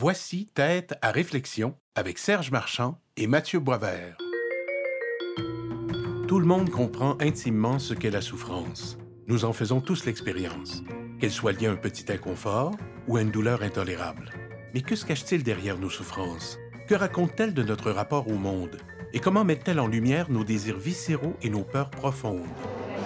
Voici Tête à réflexion avec Serge Marchand et Mathieu Boisvert. Tout le monde comprend intimement ce qu'est la souffrance. Nous en faisons tous l'expérience, qu'elle soit liée à un petit inconfort ou à une douleur intolérable. Mais que se cache-t-il derrière nos souffrances? Que raconte-t-elle de notre rapport au monde? Et comment met-elle en lumière nos désirs viscéraux et nos peurs profondes?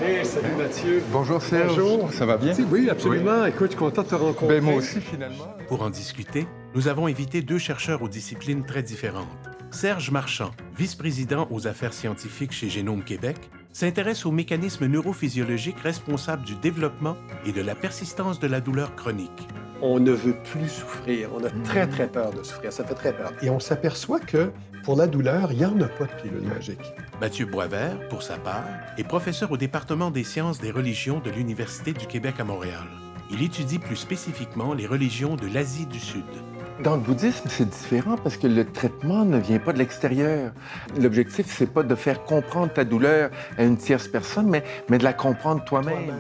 Hey, salut Mathieu. Bonjour Serge. Bonjour. Ça va bien? Oui, absolument. Écoute, je suis content de te rencontrer. Ben, moi aussi, finalement. Pour en discuter, nous avons invité deux chercheurs aux disciplines très différentes. Serge Marchand, vice-président aux affaires scientifiques chez Génome Québec, s'intéresse aux mécanismes neurophysiologiques responsables du développement et de la persistance de la douleur chronique. On ne veut plus souffrir. On a très, très peur de souffrir. Ça fait très peur. Et on s'aperçoit que pour la douleur, il n'y en a pas de pilule magique. Mathieu Boisvert, pour sa part, est professeur au département des sciences des religions de l'Université du Québec à Montréal. Il étudie plus spécifiquement les religions de l'Asie du Sud. Dans le bouddhisme, c'est différent parce que le traitement ne vient pas de l'extérieur. L'objectif, c'est pas de faire comprendre ta douleur à une tierce personne, mais, mais de la comprendre toi-même.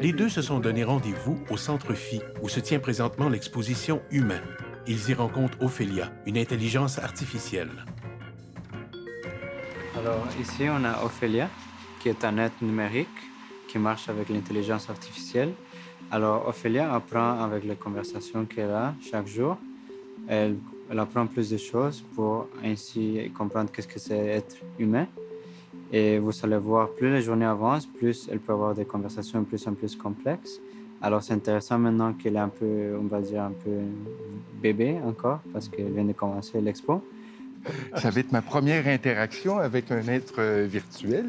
Les deux se sont donné rendez-vous au Centre Phi, où se tient présentement l'exposition Humain. Ils y rencontrent Ophélia, une intelligence artificielle. Alors ici, on a Ophélia, qui est un être numérique qui marche avec l'intelligence artificielle. Alors Ophélia apprend avec les conversations qu'elle a chaque jour. Elle, elle apprend plus de choses pour ainsi comprendre qu'est-ce que c'est être humain. Et vous allez voir, plus les journées avancent, plus elle peut avoir des conversations de plus en plus complexes. Alors c'est intéressant maintenant qu'elle est un peu, on va dire, un peu bébé encore, parce qu'elle vient de commencer l'expo. Ça va être ma première interaction avec un être euh, virtuel.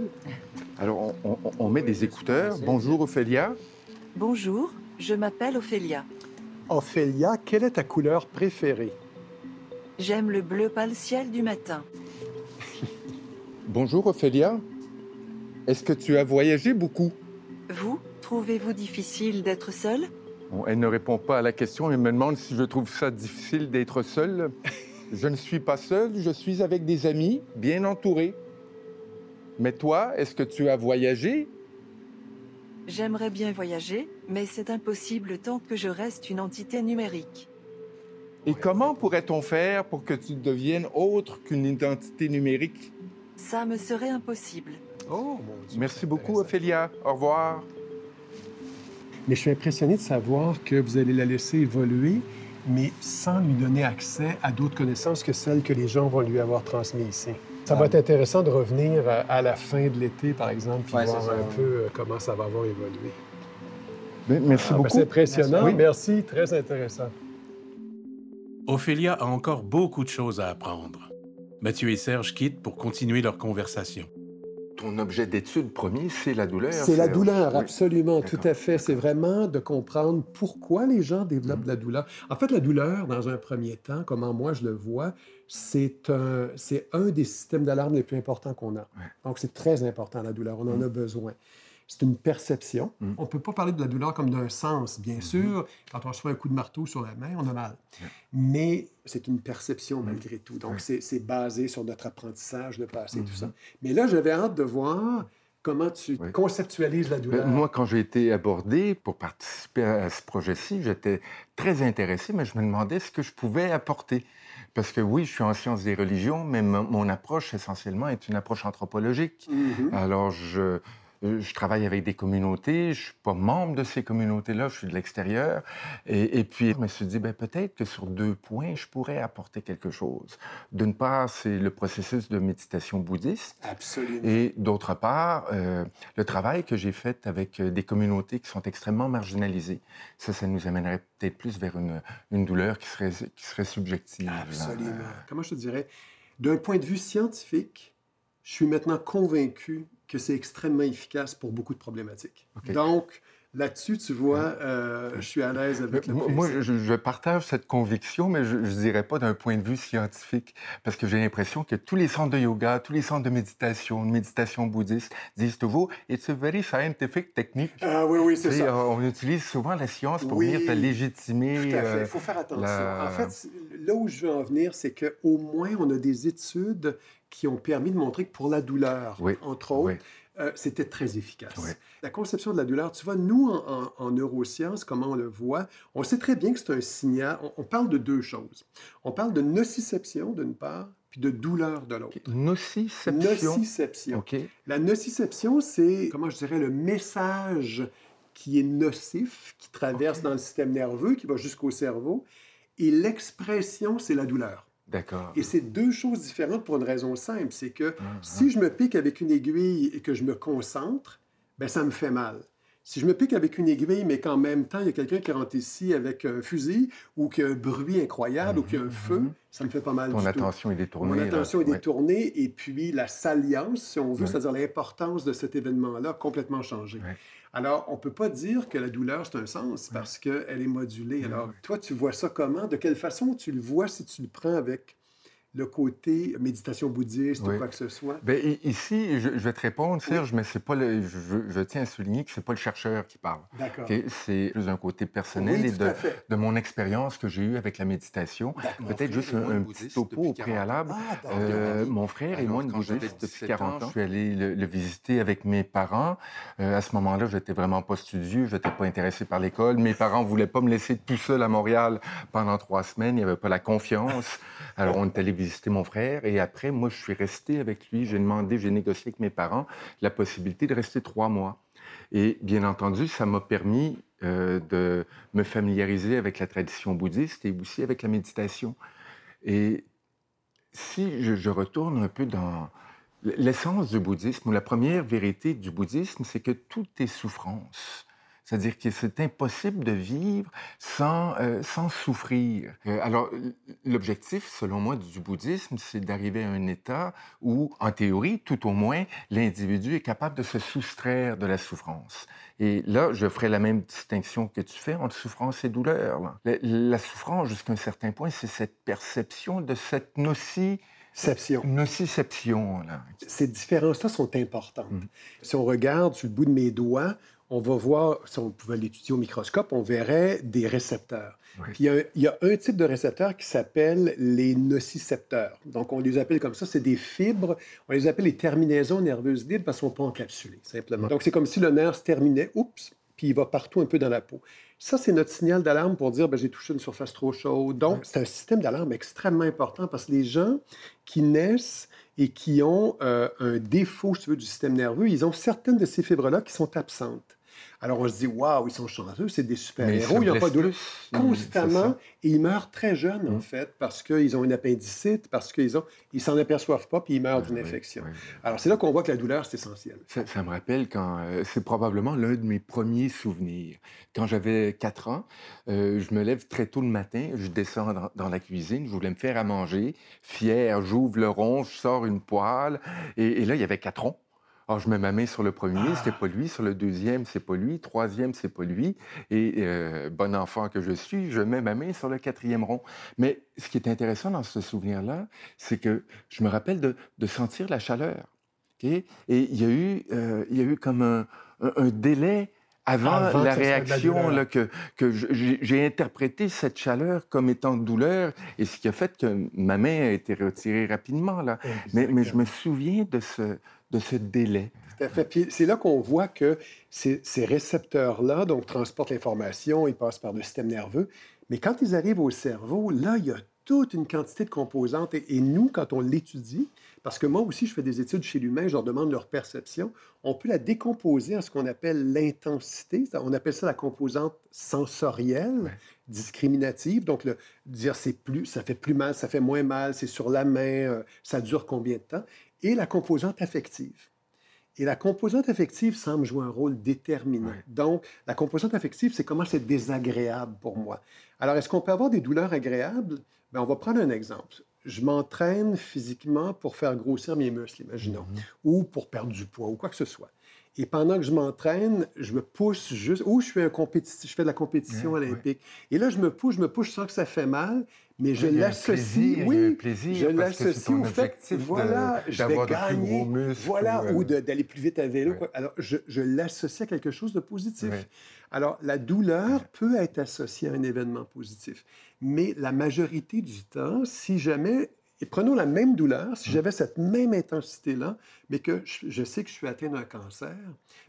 Alors, on, on- on met des écouteurs. Bonjour, Ophélia. Bonjour, je m'appelle Ophélia. Ophélia, quelle est ta couleur préférée? J'aime le bleu pâle ciel du matin. Bonjour, Ophélia. Est-ce que tu as voyagé beaucoup? Vous, trouvez-vous difficile d'être seul Bon, elle ne répond pas à la question et me demande si je trouve ça difficile d'être seul. Je ne suis pas seul, je suis avec des amis, bien entourés. Mais toi, est-ce que tu as voyagé? J'aimerais bien voyager, mais c'est impossible tant que je reste une entité numérique. Et comment pourrait-on faire pour que tu deviennes autre qu'une identité numérique? Ça me serait impossible. Oh, mon Dieu. Merci beaucoup. Ophélia. Au revoir. Mais je suis impressionné de savoir que vous allez la laisser évoluer, mais sans lui donner accès à d'autres connaissances que celles que les gens vont lui avoir transmises ici. Ça va être intéressant de revenir à, la fin de l'été, par exemple, puis Ouais, voir ça, un ouais. peu euh, comment ça va avoir évolué. Merci Ah, ben, beaucoup. c'est impressionnant. Merci. Merci, très intéressant. Ophélia a encore beaucoup de choses à apprendre. Mathieu et Serge quittent pour continuer leur conversation. Ton objet d'étude premier, c'est la douleur. C'est la Serge. douleur, Oui. absolument, tout à fait. C'est vraiment de comprendre pourquoi les gens développent Mhm. de la douleur. En fait, la douleur, dans un premier temps, comment moi je le vois, c'est un, c'est un des systèmes d'alarme les plus importants qu'on a. Donc, c'est très important, la douleur. On en a besoin. C'est une perception. Mhm. On ne peut pas parler de la douleur comme d'un sens, bien sûr. Quand on reçoit un coup de marteau sur la main, on a mal. Mais c'est une perception malgré tout. Donc, c'est basé sur notre apprentissage de passé, tout Mhm. ça. Mais là, j'avais hâte de voir comment tu Oui. conceptualises la Ben, douleur. Moi, quand j'ai été abordé pour participer à ce projet-ci, j'étais très intéressé, mais je me demandais ce que je pouvais apporter. Parce que oui, je suis en sciences des religions, mais mon approche essentiellement est une approche anthropologique. Alors, je, je travaille avec des communautés, je suis pas membre de ces communautés-là, je suis de l'extérieur. Et, et puis, je me suis dit, ben, peut-être que sur deux points, je pourrais apporter quelque chose. D'une part, c'est le processus de méditation bouddhiste. Absolument. Et d'autre part, euh, le travail que j'ai fait avec euh, des communautés qui sont extrêmement marginalisées. Ça, ça nous amènerait peut-être plus vers une, une douleur qui serait, qui serait subjective. Absolument. Euh, Comment je te dirais? D'un point de vue scientifique, je suis maintenant convaincu que c'est extrêmement efficace pour beaucoup de problématiques. Donc, là-dessus, tu vois, euh, je suis à l'aise avec le Moi, moi, je, je partage cette conviction, mais je ne dirais pas d'un point de vue scientifique, parce que j'ai l'impression que tous les centres de yoga, tous les centres de méditation, de méditation bouddhiste, disent toujours « It's a very scientific technique Ah oui, oui, c'est ça. On utilise souvent la science pour Oui, venir te légitimer. Tout à fait. euh, Il faut faire attention. la- En fait, là où je veux en venir, c'est qu'au moins, on a des études qui ont permis de montrer que pour la douleur, Oui, entre autres, oui. Euh, c'était très efficace. Ouais. La conception de la douleur, tu vois, nous, en, en- en neurosciences, comment on le voit, on sait très bien que c'est un signal. On, on parle de deux choses. On parle de nociception, d'une part, puis de douleur de l'autre. Nociception. Nociception. La nociception, c'est, comment je dirais, le message qui est nocif, qui traverse dans le système nerveux, qui va jusqu'au cerveau. Et l'expression, c'est la douleur. D'accord. Et c'est deux choses différentes pour une raison simple. C'est que Mhm. si je me pique avec une aiguille et que je me concentre, ben ça me fait mal. Si je me pique avec une aiguille, mais qu'en même temps, il y a quelqu'un qui rentre ici avec un fusil ou qu'il y a un bruit incroyable ou qu'il y a un feu, mhm. ça me fait pas mal Ton du tout. attention est détournée. Mon là. attention est Ouais. détournée et puis la salience, si on veut, Ouais. c'est-à-dire l'importance de cet événement-là, a complètement changé. Ouais. Alors, on ne peut pas dire que la douleur, c'est un sens parce qu'elle est modulée. Alors, toi, tu vois ça comment? De quelle façon tu le vois si tu le prends avec le côté méditation bouddhiste ou quoi que ce soit? I- ici, je, je vais te répondre, Serge, mais c'est pas le, je, je- je tiens à souligner que c'est pas le chercheur qui parle. D'accord. C'est plus un côté personnel Oui, et de, de mon expérience que j'ai eue avec la méditation. Peut-être juste un, petit topo au préalable. Ah. Euh, mon frère et Alors, moi, une quand j'avais bouddhiste depuis 17 40 ans, je suis allé le, le visiter avec mes parents. Euh, à ce moment-là, j'étais vraiment pas studieux, je n'étais pas intéressé par l'école. Mes parents voulaient pas me laisser tout seul à Montréal pendant trois semaines. Il n'y avait pas la confiance. Alors, on est allé visiter mon frère et après, moi, je suis resté avec lui. J'ai demandé, j'ai négocié avec mes parents la possibilité de rester trois mois. Et bien entendu, ça m'a permis euh, de me familiariser avec la tradition bouddhiste et aussi avec la méditation. Et si je, je retourne un peu dans l'essence du bouddhisme, ou la première vérité du bouddhisme, c'est que tout est souffrance. C'est-à-dire que c'est impossible de vivre sans, euh, sans souffrir. Euh, alors, l'objectif, selon moi, du bouddhisme, c'est d'arriver à un état où, en théorie, tout au moins, l'individu est capable de se soustraire de la souffrance. Et là, je ferai la même distinction que tu fais entre souffrance et douleur. là. La, la souffrance, jusqu'à un certain point, c'est cette perception de cette noci, nociception. Ces différences-là sont importantes. Mhm. Si on regarde sur le bout de mes doigts, on va voir, si on pouvait l'étudier au microscope, on verrait des récepteurs. Oui. Puis il y, a, il y a un type de récepteur qui s'appelle les nocicepteurs. Donc, on les appelle comme ça, c'est des fibres, on les appelle les terminaisons nerveuses libres parce qu'ils ne sont pas encapsulés, simplement. Donc, c'est comme si le nerf se terminait, oups, puis il va partout un peu dans la peau. Ça, c'est notre signal d'alarme pour dire, ben, j'ai touché une surface trop chaude. Donc, c'est un système d'alarme extrêmement important parce que les gens qui naissent et qui ont euh, un défaut, si tu veux, du système nerveux, ils ont certaines de ces fibres-là qui sont absentes. Alors, on se dit, waouh, ils sont chanceux, c'est des super-héros, se ils n'ont pas de constamment et ils meurent très jeunes, en Mm. fait, parce qu'ils ont une appendicite, parce qu'ils ont, ils s'en aperçoivent pas, puis ils meurent d'une Oui, infection. Alors, c'est là qu'on voit que la douleur, c'est essentiel. Ça, ça me rappelle quand euh, c'est probablement l'un de mes premiers souvenirs. Quand j'avais 4 ans, euh, je me lève très tôt le matin, je descends dans, dans la cuisine, je voulais me faire à manger. Fier, j'ouvre le rond, je sors une poêle, et, et là, il y avait quatre ronds. Alors, je mets ma main sur le premier, c'était pas lui. Sur le deuxième, c'est pas lui. Troisième, c'est pas lui. Et euh, bon enfant que je suis, je mets ma main sur le quatrième rond. Mais ce qui est intéressant dans ce souvenir-là, c'est que je me rappelle de, de sentir la chaleur. OK? Et il y a eu, euh, il y a eu comme un, un- un délai avant, Avant la réaction là, que, que j'ai interprété cette chaleur comme étant douleur, et ce qui a fait que ma main a été retirée rapidement. Là. Mais, mais je me souviens de ce, de ce délai. C'est là qu'on voit que ces, ces récepteurs-là, donc, transportent l'information, ils passent par le système nerveux. Mais quand ils arrivent au cerveau, là, il y a toute une quantité de composantes. Et, et nous, quand on l'étudie, parce que moi aussi, je fais des études chez l'humain, je leur demande leur perception, on peut la décomposer en ce qu'on appelle l'intensité. On appelle ça la composante sensorielle, Ouais. discriminative. Donc, le, dire c'est plus, ça fait plus mal, ça fait moins mal, c'est sur la main, euh, ça dure combien de temps? Et la composante affective. Et la composante affective semble jouer un rôle déterminant. Ouais. Donc, la composante affective, c'est comment c'est désagréable pour moi. Alors, est-ce qu'on peut avoir des douleurs agréables? Bien, on va prendre un exemple. Je m'entraîne physiquement pour faire grossir mes muscles, imaginons, ou pour perdre du poids, ou quoi que ce soit. Et pendant que je m'entraîne, je me pousse juste, ou je fais, un je fais de la compétition Ouais, ouais. olympique. Et là, je me pousse, je me pousse, je sens que ça fait mal, mais je l'associe, oui, plaisir, je que l'associe au fait, de- voilà, je vais gagner, muscles, voilà, ou, euh, ou d'aller plus vite à vélo. ouais. Alors, je, je l'associe à quelque chose de positif. Alors, la douleur peut être associée à un événement positif, mais la majorité du temps, si jamais Et prenons la même douleur, si j'avais cette même intensité-là, mais que je, sais que je suis atteint d'un cancer,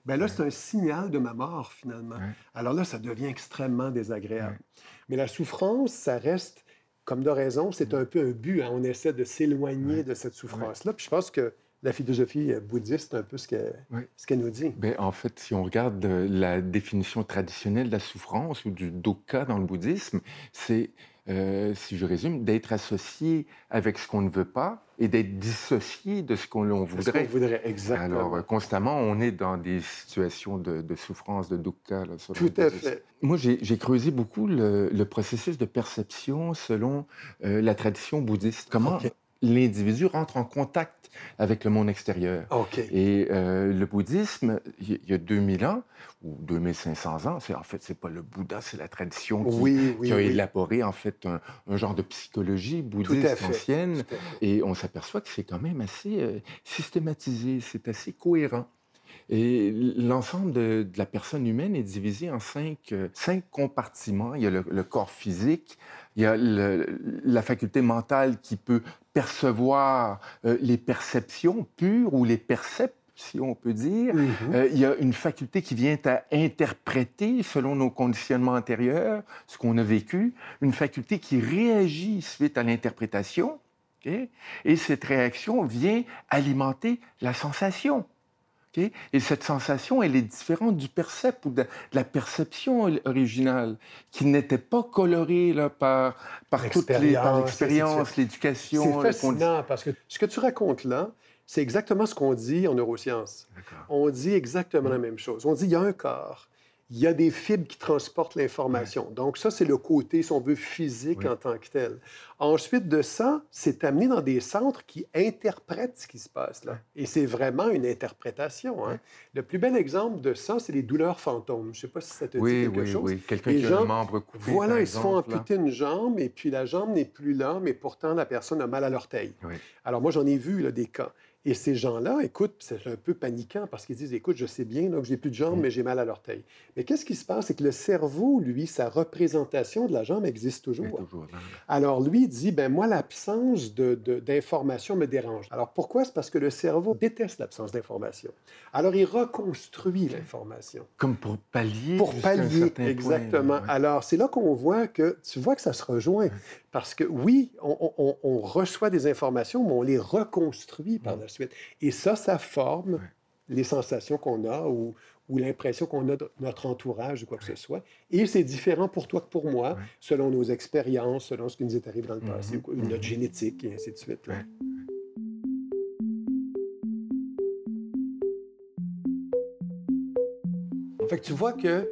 bien là, c'est un signal de ma mort, finalement. Alors là, ça devient extrêmement désagréable. Mais la souffrance, ça reste, comme de raison, c'est un peu un but. Hein. On essaie de s'éloigner de cette souffrance-là. Puis je pense que la philosophie bouddhiste, un peu ce qu'elle nous dit. Bien, en fait, si on regarde euh, la définition traditionnelle de la souffrance ou du dukkha dans le bouddhisme, c'est euh, si je résume, d'être associé avec ce qu'on ne veut pas et d'être dissocié de ce qu'on voudrait. Ce voudrait, exactement. Alors, euh, constamment, on est dans des situations de, souffrance, de dukkha. Tout à fait. Moi, j'ai creusé beaucoup le, processus de perception selon euh, la tradition bouddhiste. Comment l'individu rentre en contact avec le monde extérieur. Et euh, le bouddhisme, il y a 2000 ans, ou 2500 ans, c'est en fait, c'est pas le Bouddha, c'est la tradition qui, a élaboré en fait un, genre de psychologie bouddhiste ancienne. Et on s'aperçoit que c'est quand même assez euh, systématisé, c'est assez cohérent. Et l'ensemble de, la personne humaine est divisé en cinq, euh, cinq compartiments. Il y a le, corps physique, il y a la faculté mentale qui peut percevoir euh, les perceptions pures ou les percepts si on peut dire. Mm-hmm. Euh, il y a une faculté qui vient à interpréter, selon nos conditionnements antérieurs, ce qu'on a vécu. Une faculté qui réagit suite à l'interprétation. Et cette réaction vient alimenter la sensation. Et cette sensation, elle est différente du percept ou de, la perception originale, qui n'était pas colorée là, par, par l'expérience, l'éducation. C'est fascinant parce que ce que tu racontes là, c'est exactement ce qu'on dit en neurosciences. On dit exactement la même chose. On dit il y a un corps, il y a des fibres qui transportent l'information. Donc ça, c'est le côté, si on veut, physique en tant que tel. Ensuite de ça, c'est amené dans des centres qui interprètent ce qui se passe là. Et c'est vraiment une interprétation. Hein. Le plus bel exemple de ça, c'est les douleurs fantômes. Je ne sais pas si ça te dit quelque chose. Oui, oui, Quelqu'un qui a un membre coupé, Voilà, ils se font amputer une jambe et puis la jambe n'est plus là, mais pourtant la personne a mal à l'orteil. Alors moi, j'en ai vu là, des cas. Et ces gens-là, écoute, c'est un peu paniquant parce qu'ils disent, écoute, je sais bien que j'ai plus de jambes, mm. mais j'ai mal à l'orteil. Mais qu'est-ce qui se passe? C'est que le cerveau, lui, sa représentation de la jambe existe toujours. Alors lui dit, ben moi, l'absence d'information de, me dérange. Alors pourquoi? C'est parce que le cerveau déteste l'absence d'information. Alors il reconstruit l'information. Comme pour pallier. Pour pallier, exactement. Alors c'est là qu'on voit que, tu vois que ça se rejoint. Parce que oui, on, reçoit des informations, mais on les reconstruit par la suite. Et ça, ça forme les sensations qu'on a ou, l'impression qu'on a de notre entourage ou quoi que ce soit. Et c'est différent pour toi que pour moi, selon nos expériences, selon ce qui nous est arrivé dans le passé, ou notre génétique, et ainsi de suite. En fait, tu vois que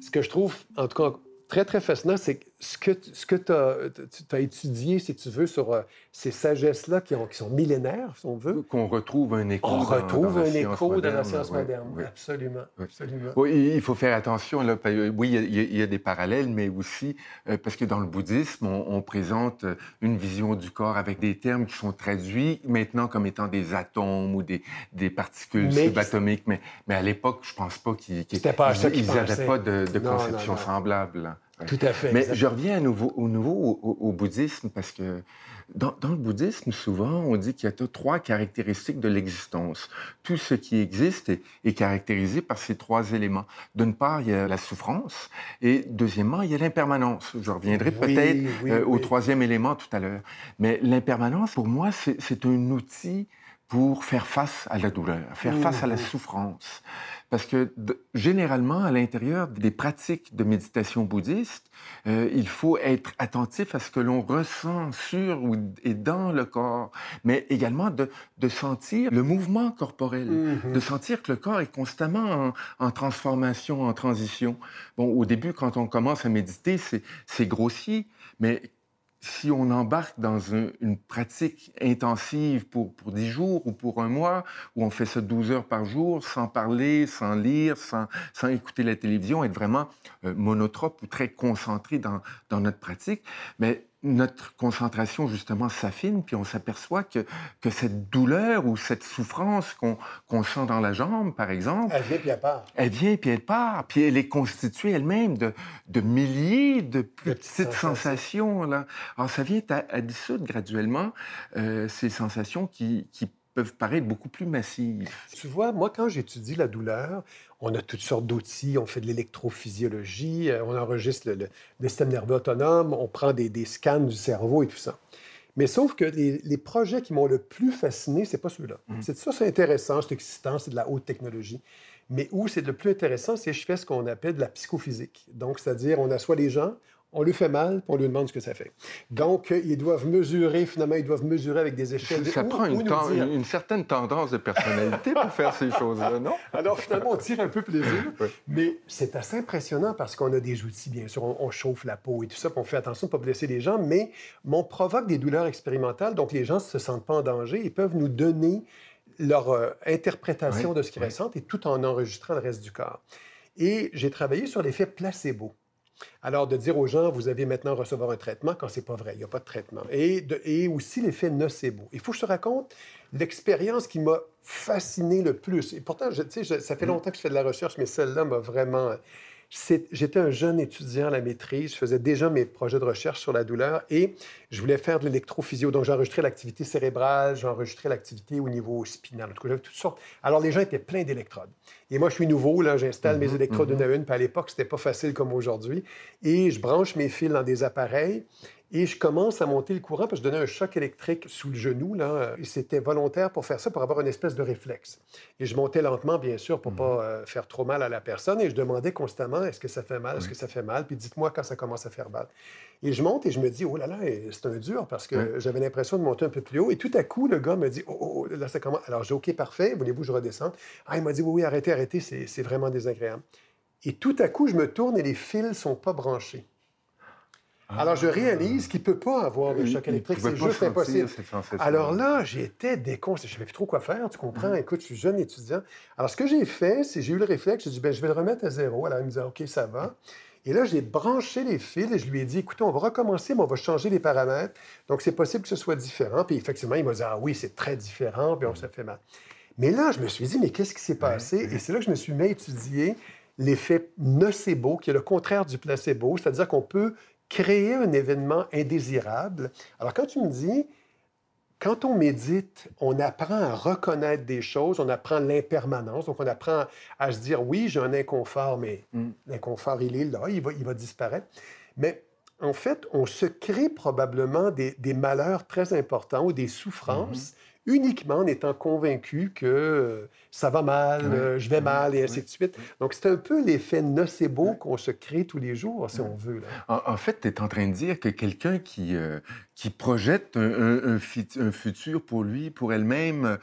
ce que je trouve, en tout cas, très, très fascinant, c'est ce que, ce que tu as, étudié, si tu veux, sur euh, ces sagesses-là qui, qui, sont millénaires, si on veut. Qu'on retrouve un écho. On retrouve un écho dans la science moderne. Absolument. absolument. Oui, il faut faire attention. Là, oui, il y, a, des parallèles, mais aussi euh, parce que dans le bouddhisme, on, présente euh, une vision du corps avec des termes qui sont traduits maintenant comme étant des atomes ou des, des particules subatomiques. Mais, mais à l'époque, je pense pas qu'ils n'avaient pas de, de conception semblable. Tout à fait. Mais je reviens à nouveau, au nouveau au, bouddhisme parce que dans, le bouddhisme, souvent, on dit qu'il y a trois caractéristiques de l'existence. Tout ce qui existe est, caractérisé par ces trois éléments. D'une part, il y a la souffrance et deuxièmement, il y a l'impermanence. Je reviendrai peut-être euh, au troisième élément tout à l'heure. Mais l'impermanence, pour moi, c'est un outil pour faire face à la douleur, faire face à la souffrance. Parce que généralement, à l'intérieur des pratiques de méditation bouddhiste, euh, il faut être attentif à ce que l'on ressent sur ou, et dans le corps, mais également de, de sentir le mouvement corporel, mm-hmm. de sentir que le corps est constamment en, en, transformation, en transition. Bon, au début, quand on commence à méditer, c'est grossier, mais si on embarque dans une pratique intensive pour, pour 10 jours ou pour un mois, où on fait ça 12 heures par jour, sans parler, sans lire, sans, sans écouter la télévision, être vraiment euh, monotrope ou très concentré dans, dans notre pratique, mais notre concentration, justement, s'affine, puis on s'aperçoit que, que cette douleur ou cette souffrance qu'on sent dans la jambe, par exemple... Elle vient puis elle part. Elle vient puis elle part. Puis elle est constituée elle-même de, de, milliers de petites sensations. là. Alors, ça vient à, à dissoudre graduellement euh, ces sensations qui, qui peuvent paraître beaucoup plus massives. Tu vois, moi, quand j'étudie la douleur, on a toutes sortes d'outils, on fait de l'électrophysiologie, euh, on enregistre le, système nerveux autonome, on prend des, scans du cerveau et tout ça. Mais sauf que les, projets qui m'ont le plus fasciné, c'est pas ceux-là. Mmh. C'est ça, c'est intéressant, c'est excitant, c'est de la haute technologie. Mais où c'est le plus intéressant, c'est que je fais ce qu'on appelle de la psychophysique. Donc, c'est-à-dire, on assoit les gens, on lui fait mal, puis on lui demande ce que ça fait. Donc, euh, ils doivent mesurer, finalement, ils doivent mesurer avec des échelles. Ça prend une, une, certaine tendance de personnalité pour faire ces choses-là, non? Alors, finalement, on tire un peu plaisir, mais c'est assez impressionnant parce qu'on a des outils, bien sûr, on, chauffe la peau et tout ça, puis on fait attention de ne pas blesser les gens, mais on provoque des douleurs expérimentales, donc les gens ne se sentent pas en danger et peuvent nous donner leur euh, interprétation de ce qu'ils ressentent et tout en enregistrant le reste du corps. Et j'ai travaillé sur l'effet placebo. Alors, de dire aux gens, vous avez maintenant recevoir un traitement quand c'est pas vrai, il n'y a pas de traitement. Et, et aussi l'effet nocebo. Il faut que je te raconte l'expérience qui m'a fasciné le plus. Et pourtant, je, je, ça fait mm. longtemps que je fais de la recherche, mais celle-là m'a vraiment J'étais un jeune étudiant à la maîtrise, je faisais déjà mes projets de recherche sur la douleur et je voulais faire de l'électrophysio. Donc, j'enregistrais l'activité cérébrale, j'enregistrais l'activité au niveau spinal, en tout cas, toutes sortes. Alors, les gens étaient pleins d'électrodes. Et moi, je suis nouveau, là, j'installe mes mm-hmm, électrodes une mm-hmm. à une, puis à l'époque, c'était pas facile comme aujourd'hui. Et je branche mes fils dans des appareils et je commence à monter le courant parce que je donnais un choc électrique sous le genou. Là. Et c'était volontaire pour faire ça, pour avoir une espèce de réflexe. Et je montais lentement, bien sûr, pour ne pas mhm. euh, faire trop mal à la personne. Et je demandais constamment est-ce que ça fait mal Est-ce que ça fait mal? Puis dites-moi quand ça commence à faire mal. Et je monte et je me dis oh là là, c'est un dur parce que j'avais l'impression de monter un peu plus haut. Et tout à coup, le gars me dit oh, oh, oh là, ça commence. Alors j'ai OK, parfait. Voulez-vous que je redescende? Ah, il m'a dit oui, oui, arrêtez, arrêtez, c'est vraiment désagréable. Et tout à coup, je me tourne et les fils ne sont pas branchés. Ah. Alors, je réalise qu'il ne peut pas avoir de choc électrique. C'est juste impossible. Alors là, j'étais déconcerté. Je ne savais plus trop quoi faire, tu comprends? Mm. Écoute, je suis jeune étudiant. Alors, ce que j'ai fait, c'est j'ai eu le réflexe, j'ai dit, ben, je vais le remettre à zéro. Alors, il me dit, OK, ça va. Et là, j'ai branché les fils et je lui ai dit, écoutez, on va recommencer, mais on va changer les paramètres. Donc, c'est possible que ce soit différent. Puis, effectivement, il m'a dit, ah oui, c'est très différent, puis on se fait mal. Mais là, je me suis dit, mais qu'est-ce qui s'est passé? Et c'est là que je me suis mis à étudier l'effet nocebo, qui est le contraire du placebo, c'est-à-dire qu'on peut créer un événement indésirable. Alors, quand tu me dis, quand on médite, on apprend à reconnaître des choses, on apprend l'impermanence, donc on apprend à se dire, oui, j'ai un inconfort, mais mm. l'inconfort, il est là, il va, il va disparaître. Mais en fait, on se crée probablement des, des malheurs très importants ou des souffrances mm-hmm uniquement en étant convaincu que euh, ça va mal, euh, je vais mal, et ainsi de suite. Donc, c'est un peu l'effet nocebo qu'on se crée tous les jours, si on veut. En, fait, tu es en train de dire que quelqu'un qui, euh, qui projette un, un, futur pour lui, pour elle-même,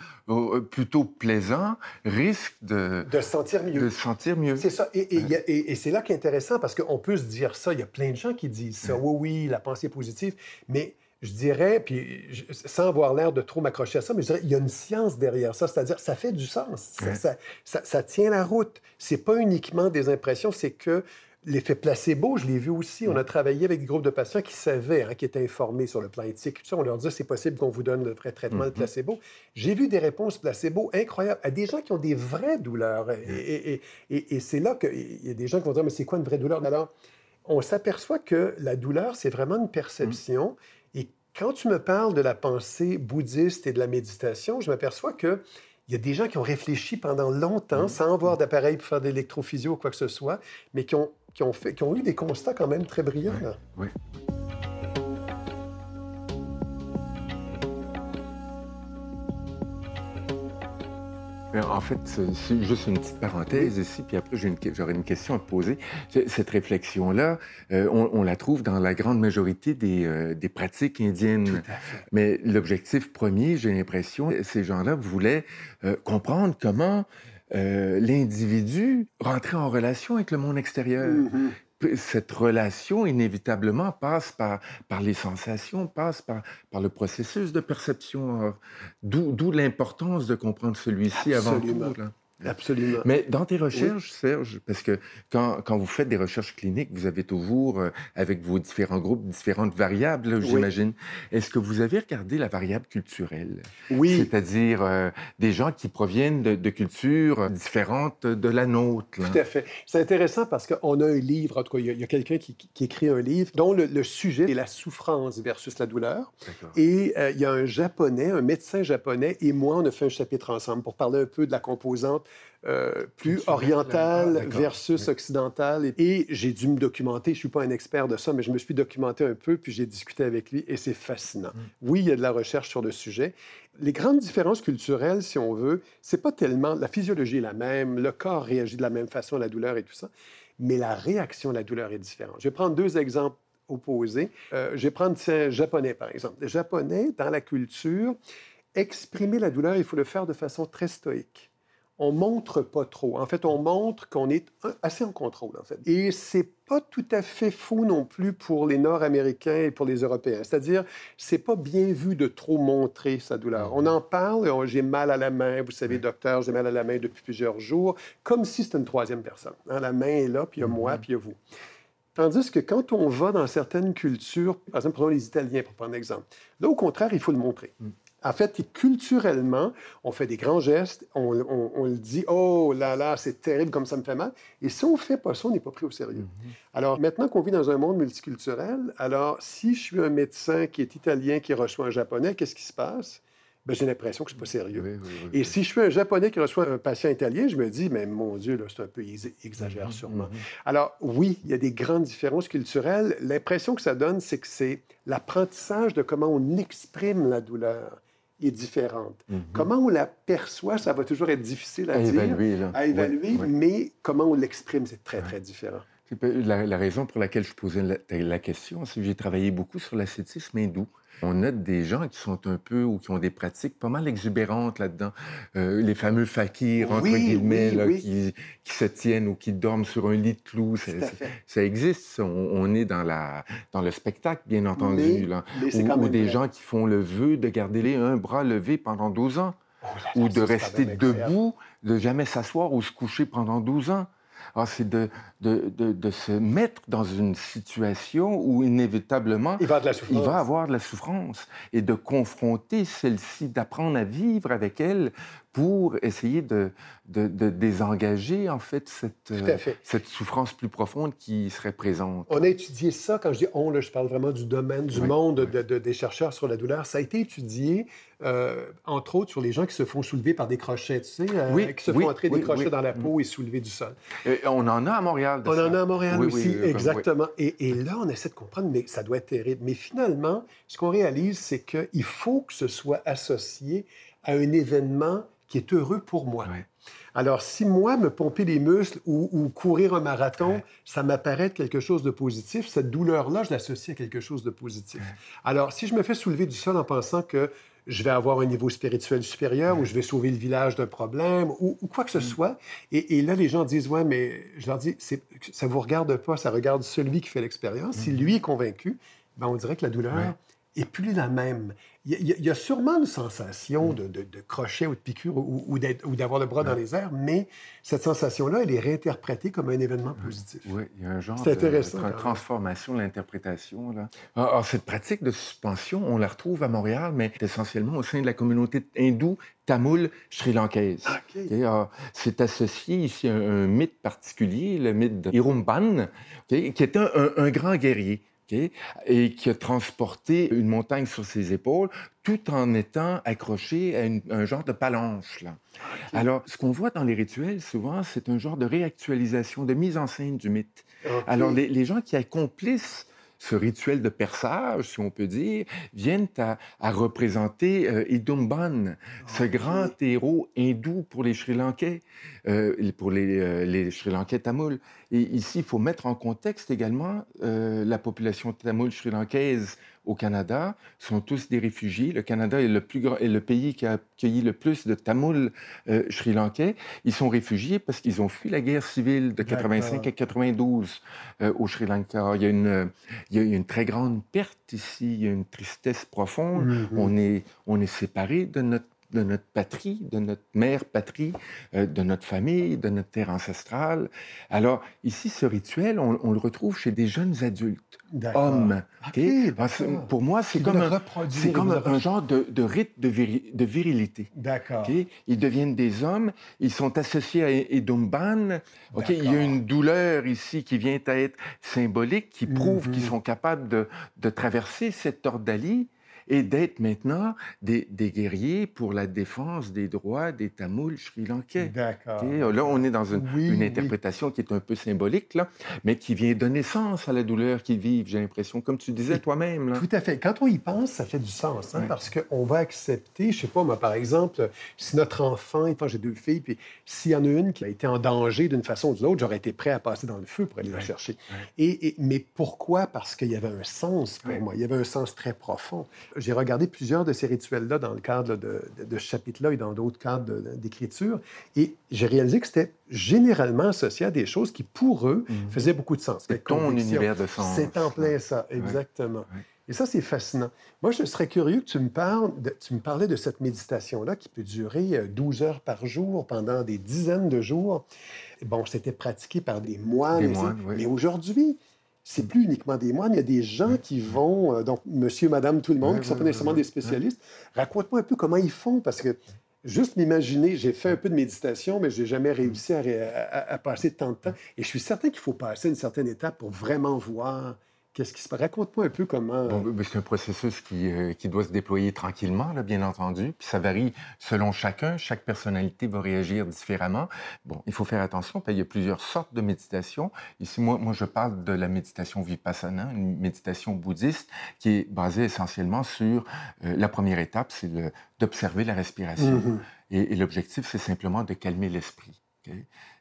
plutôt plaisant, risque de... De se sentir mieux. De se sentir mieux. C'est ça. Et, et, et c'est là qui est intéressant, parce qu'on peut se dire ça. Il y a plein de gens qui disent ça. Oui, oui, la pensée positive. Mais je dirais, puis sans avoir l'air de trop m'accrocher à ça, mais je dirais, il y a une science derrière ça, c'est-à-dire, ça fait du sens, ça, tient la route. C'est pas uniquement des impressions, c'est que l'effet placebo, je l'ai vu aussi. On a travaillé avec des groupes de patients qui savaient, hein, qui étaient informés sur le plan éthique. on leur disait, c'est possible qu'on vous donne le vrai traitement de mm-hmm. placebo. J'ai vu des réponses placebo incroyables à des gens qui ont des vraies douleurs. Et, et c'est là qu'il y a des gens qui vont dire, mais c'est quoi une vraie douleur? Alors, on s'aperçoit que la douleur, c'est vraiment une perception. Et quand tu me parles de la pensée bouddhiste et de la méditation, je m'aperçois qu'il y a des gens qui ont réfléchi pendant longtemps, sans avoir d'appareil pour faire de l'électrophysio ou quoi que ce soit, mais qui ont, qui ont, fait, qui ont eu des constats quand même très brillants. oui. En fait, c'est juste une petite parenthèse ici, puis après j'aurais une, question à te poser. Cette réflexion-là, euh, on, la trouve dans la grande majorité des, euh, des pratiques indiennes. Tout à fait. Mais l'objectif premier, j'ai l'impression, ces gens-là voulaient euh, comprendre comment l'individu rentrait en relation avec le monde extérieur. Mm-hmm cette relation, inévitablement, passe par, par les sensations, passe par, par le processus de perception. D'où l'importance de comprendre celui-ci avant tout. Absolument. Mais dans tes recherches, Serge, parce que quand, quand, vous faites des recherches cliniques, vous avez toujours, euh, avec vos différents groupes, différentes variables, j'imagine. Est-ce que vous avez regardé la variable culturelle? Oui. C'est-à-dire euh, des gens qui proviennent de, cultures différentes de la nôtre. Tout à fait. C'est intéressant parce qu'on a un livre, en tout cas, il y a, quelqu'un qui, qui, écrit un livre dont le, sujet est la souffrance versus la douleur. Et euh, il y a un japonais, un médecin japonais, et moi, on a fait un chapitre ensemble pour parler un peu de la composante euh, plus orientale ah, versus occidentale. Et, j'ai dû me documenter. Je ne suis pas un expert de ça, mais je me suis documenté un peu, puis j'ai discuté avec lui, et c'est fascinant. Mm. Oui, il y a de la recherche sur le sujet. Les grandes différences culturelles, si on veut, c'est pas tellement... La physiologie est la même, le corps réagit de la même façon à la douleur et tout ça, mais la réaction à la douleur est différente. Je vais prendre deux exemples opposés. Euh, je vais prendre le japonais, par exemple. Les japonais, dans la culture, exprimer la douleur, il faut le faire de façon très stoïque on montre pas trop. En fait, on montre qu'on est assez en contrôle, en fait. Et c'est pas tout à fait faux non plus pour les Nord-Américains et pour les Européens. C'est-à-dire, c'est pas bien vu de trop montrer sa douleur. On en parle, oh, j'ai mal à la main, vous savez, docteur, j'ai mal à la main depuis plusieurs jours, comme si c'était une troisième personne. Hein, la main est là, puis il y a moi, mm-hmm. puis il y a vous. Tandis que quand on va dans certaines cultures, par exemple, prenons les Italiens pour prendre un exemple, là, au contraire, il faut le montrer. En fait, culturellement, on fait des grands gestes, on, le dit, oh là là, c'est terrible comme ça me fait mal. Et si on ne fait pas ça, on n'est pas pris au sérieux. Mhm. Alors, maintenant qu'on vit dans un monde multiculturel, alors si je suis un médecin qui est italien qui reçoit un japonais, qu'est-ce qui se passe? Ben, j'ai l'impression que c'est pas sérieux. et si je suis un Japonais qui reçoit un patient italien, je me dis, mais mon Dieu, c'est un peu exagère mhm, sûrement. Mhm. Alors oui, il y a des grandes différences culturelles. L'impression que ça donne, c'est que c'est l'apprentissage de comment on exprime la douleur est différente. Mhm. Comment on la perçoit, ça va toujours être difficile à, dire, évaluer, à évaluer, mais comment on l'exprime, c'est très, très différent. La, raison pour laquelle je posais la, la question, c'est que j'ai travaillé beaucoup sur l'ascétisme hindou. On note des gens qui sont un peu ou qui ont des pratiques pas mal exubérantes là-dedans. Euh, les fameux fakirs, entre guillemets, Qui, se tiennent ou qui dorment sur un lit de clous. Ça, existe. On, est dans, la, dans le spectacle, bien entendu. là. ou, des gens qui font le vœu de garder un bras levé pendant 12 ans. Oh ou de rester debout, de jamais s'asseoir ou se coucher pendant 12 ans. Ah, c'est de, de, de, se mettre dans une situation où inévitablement il va, il va avoir de la souffrance et de confronter celle-ci, d'apprendre à vivre avec elle pour essayer de, de, désengager en fait cette, euh, cette souffrance plus profonde qui serait présente. On a étudié ça, quand je dis on, là, je parle vraiment du domaine, du monde De, des chercheurs sur la douleur. Ça a été étudié, euh, entre autres, sur les gens qui se font soulever par des crochets, tu sais, euh, qui se font entrer des crochets dans la peau et soulever du sol. on en a à Montréal. on en a à Montréal aussi, exactement. Et, et, là, on essaie de comprendre, mais ça doit être terrible. Mais finalement, ce qu'on réalise, c'est qu'il faut que ce soit associé à un événement qui est heureux pour moi. Alors, si moi, me pomper les muscles ou, courir un marathon, ça m'apparaît quelque chose de positif, cette douleur-là, je l'associe à quelque chose de positif. Alors, si je me fais soulever du sol en pensant que je vais avoir un niveau spirituel supérieur ou je vais sauver le village d'un problème ou, quoi que ce mm. soit. Et, là, les gens disent, ouais, mais je leur dis, ça ne vous regarde pas, ça regarde celui qui fait l'expérience. Si mm. lui est convaincu, ben, on dirait que la douleur est plus la même. Il y, a sûrement une sensation de, crochet ou de piqûre ou, d'avoir le bras dans les airs, mais cette sensation-là, elle est réinterprétée comme un événement positif. Oui, il y a un genre de, transformation de l'interprétation. Alors, ah, ah, cette pratique de suspension, on la retrouve à Montréal, mais essentiellement au sein de la communauté hindoue tamoul sri-lankaise. Ah, c'est associé ici à un, mythe particulier, le mythe de Irumban, qui était un grand guerrier et qui a transporté une montagne sur ses épaules tout en étant accroché à, un genre de palanche. Là. Alors, ce qu'on voit dans les rituels, souvent, c'est un genre de réactualisation, de mise en scène du mythe. Alors, les, gens qui accomplissent ce rituel de perçage, si on peut dire, viennent à, représenter euh, Idumban, ce grand héros hindou pour les Sri Lankais, euh, pour les, euh, les Sri Lankais tamouls. Et ici, il faut mettre en contexte également la population tamoule sri-lankaise au Canada sont tous des réfugiés. Le Canada est le, plus grand, est le pays qui a accueilli le plus de Tamouls euh, sri-lankais. Ils sont réfugiés parce qu'ils ont fui la guerre civile de 85 à 92 euh, au Sri Lanka. Il y, a une, il y a une très grande perte ici, il y a une tristesse profonde. Mm-hmm. On est, on est séparés de notre de notre patrie, de notre mère patrie, euh, de notre famille, de notre terre ancestrale. Alors, ici, ce rituel, on, le retrouve chez des jeunes adultes, hommes. pour moi, c'est comme, un, comme un, genre de, rite de, de virilité. D'accord. Ils deviennent des hommes, ils sont associés à Edumban. Il y a une douleur ici qui vient à être symbolique, qui prouve qu'ils mhm. sont capables de, de traverser cette ordalie et d'être maintenant des, guerriers pour la défense des droits des Tamouls sri-lankais. D'accord. Là, on est dans une, interprétation qui est un peu symbolique, là, mais qui vient donner sens à la douleur qu'ils vivent, j'ai l'impression, comme tu disais toi-même. Tout à fait. Quand on y pense, ça fait du sens, hein, parce qu'on va accepter, je sais pas, moi, par exemple, si notre enfant, enfin, j'ai deux filles, puis s'il y en a une qui a été en danger d'une façon ou d'une autre, j'aurais été prêt à passer dans le feu pour aller la chercher. Et, mais pourquoi? Parce qu'il y avait un sens pour moi. Il y avait un sens très profond j'ai regardé plusieurs de ces rituels-là dans le cadre de, ce chapitre-là et dans d'autres cadres d'écriture, et j'ai réalisé que c'était généralement associé à des choses qui, pour eux, mhm. faisaient beaucoup de sens. C'est ton univers de sens. C'est en plein ça, exactement. Et ça, c'est fascinant. Moi, je serais curieux que tu me parles, tu me parlais de cette méditation-là qui peut durer 12 euh, heures par jour pendant des dizaines de jours. Bon, c'était pratiqué par des moines. Des moines oui. Mais aujourd'hui, c'est plus uniquement des moines, il y a des gens qui vont, euh, donc monsieur, madame, tout le monde, qui ne sont pas nécessairement des spécialistes. Raconte-moi un peu comment ils font, parce que juste m'imaginer, j'ai fait un peu de méditation, mais je n'ai jamais réussi à, passer tant de temps. Et je suis certain qu'il faut passer une certaine étape pour vraiment voir Qu'est-ce qui se passe? Raconte-moi un peu comment. Bon, ben, c'est un processus qui, euh, qui, doit se déployer tranquillement, là, bien entendu. Puis ça varie selon chacun. Chaque personnalité va réagir différemment. Bon, il faut faire attention, qu'il y a plusieurs sortes de méditation. Ici, moi, moi, je parle de la méditation vipassana, une méditation bouddhiste qui est basée essentiellement sur euh, la première étape, c'est d'observer la respiration. Mm-hmm. Et, et l'objectif, c'est simplement de calmer l'esprit.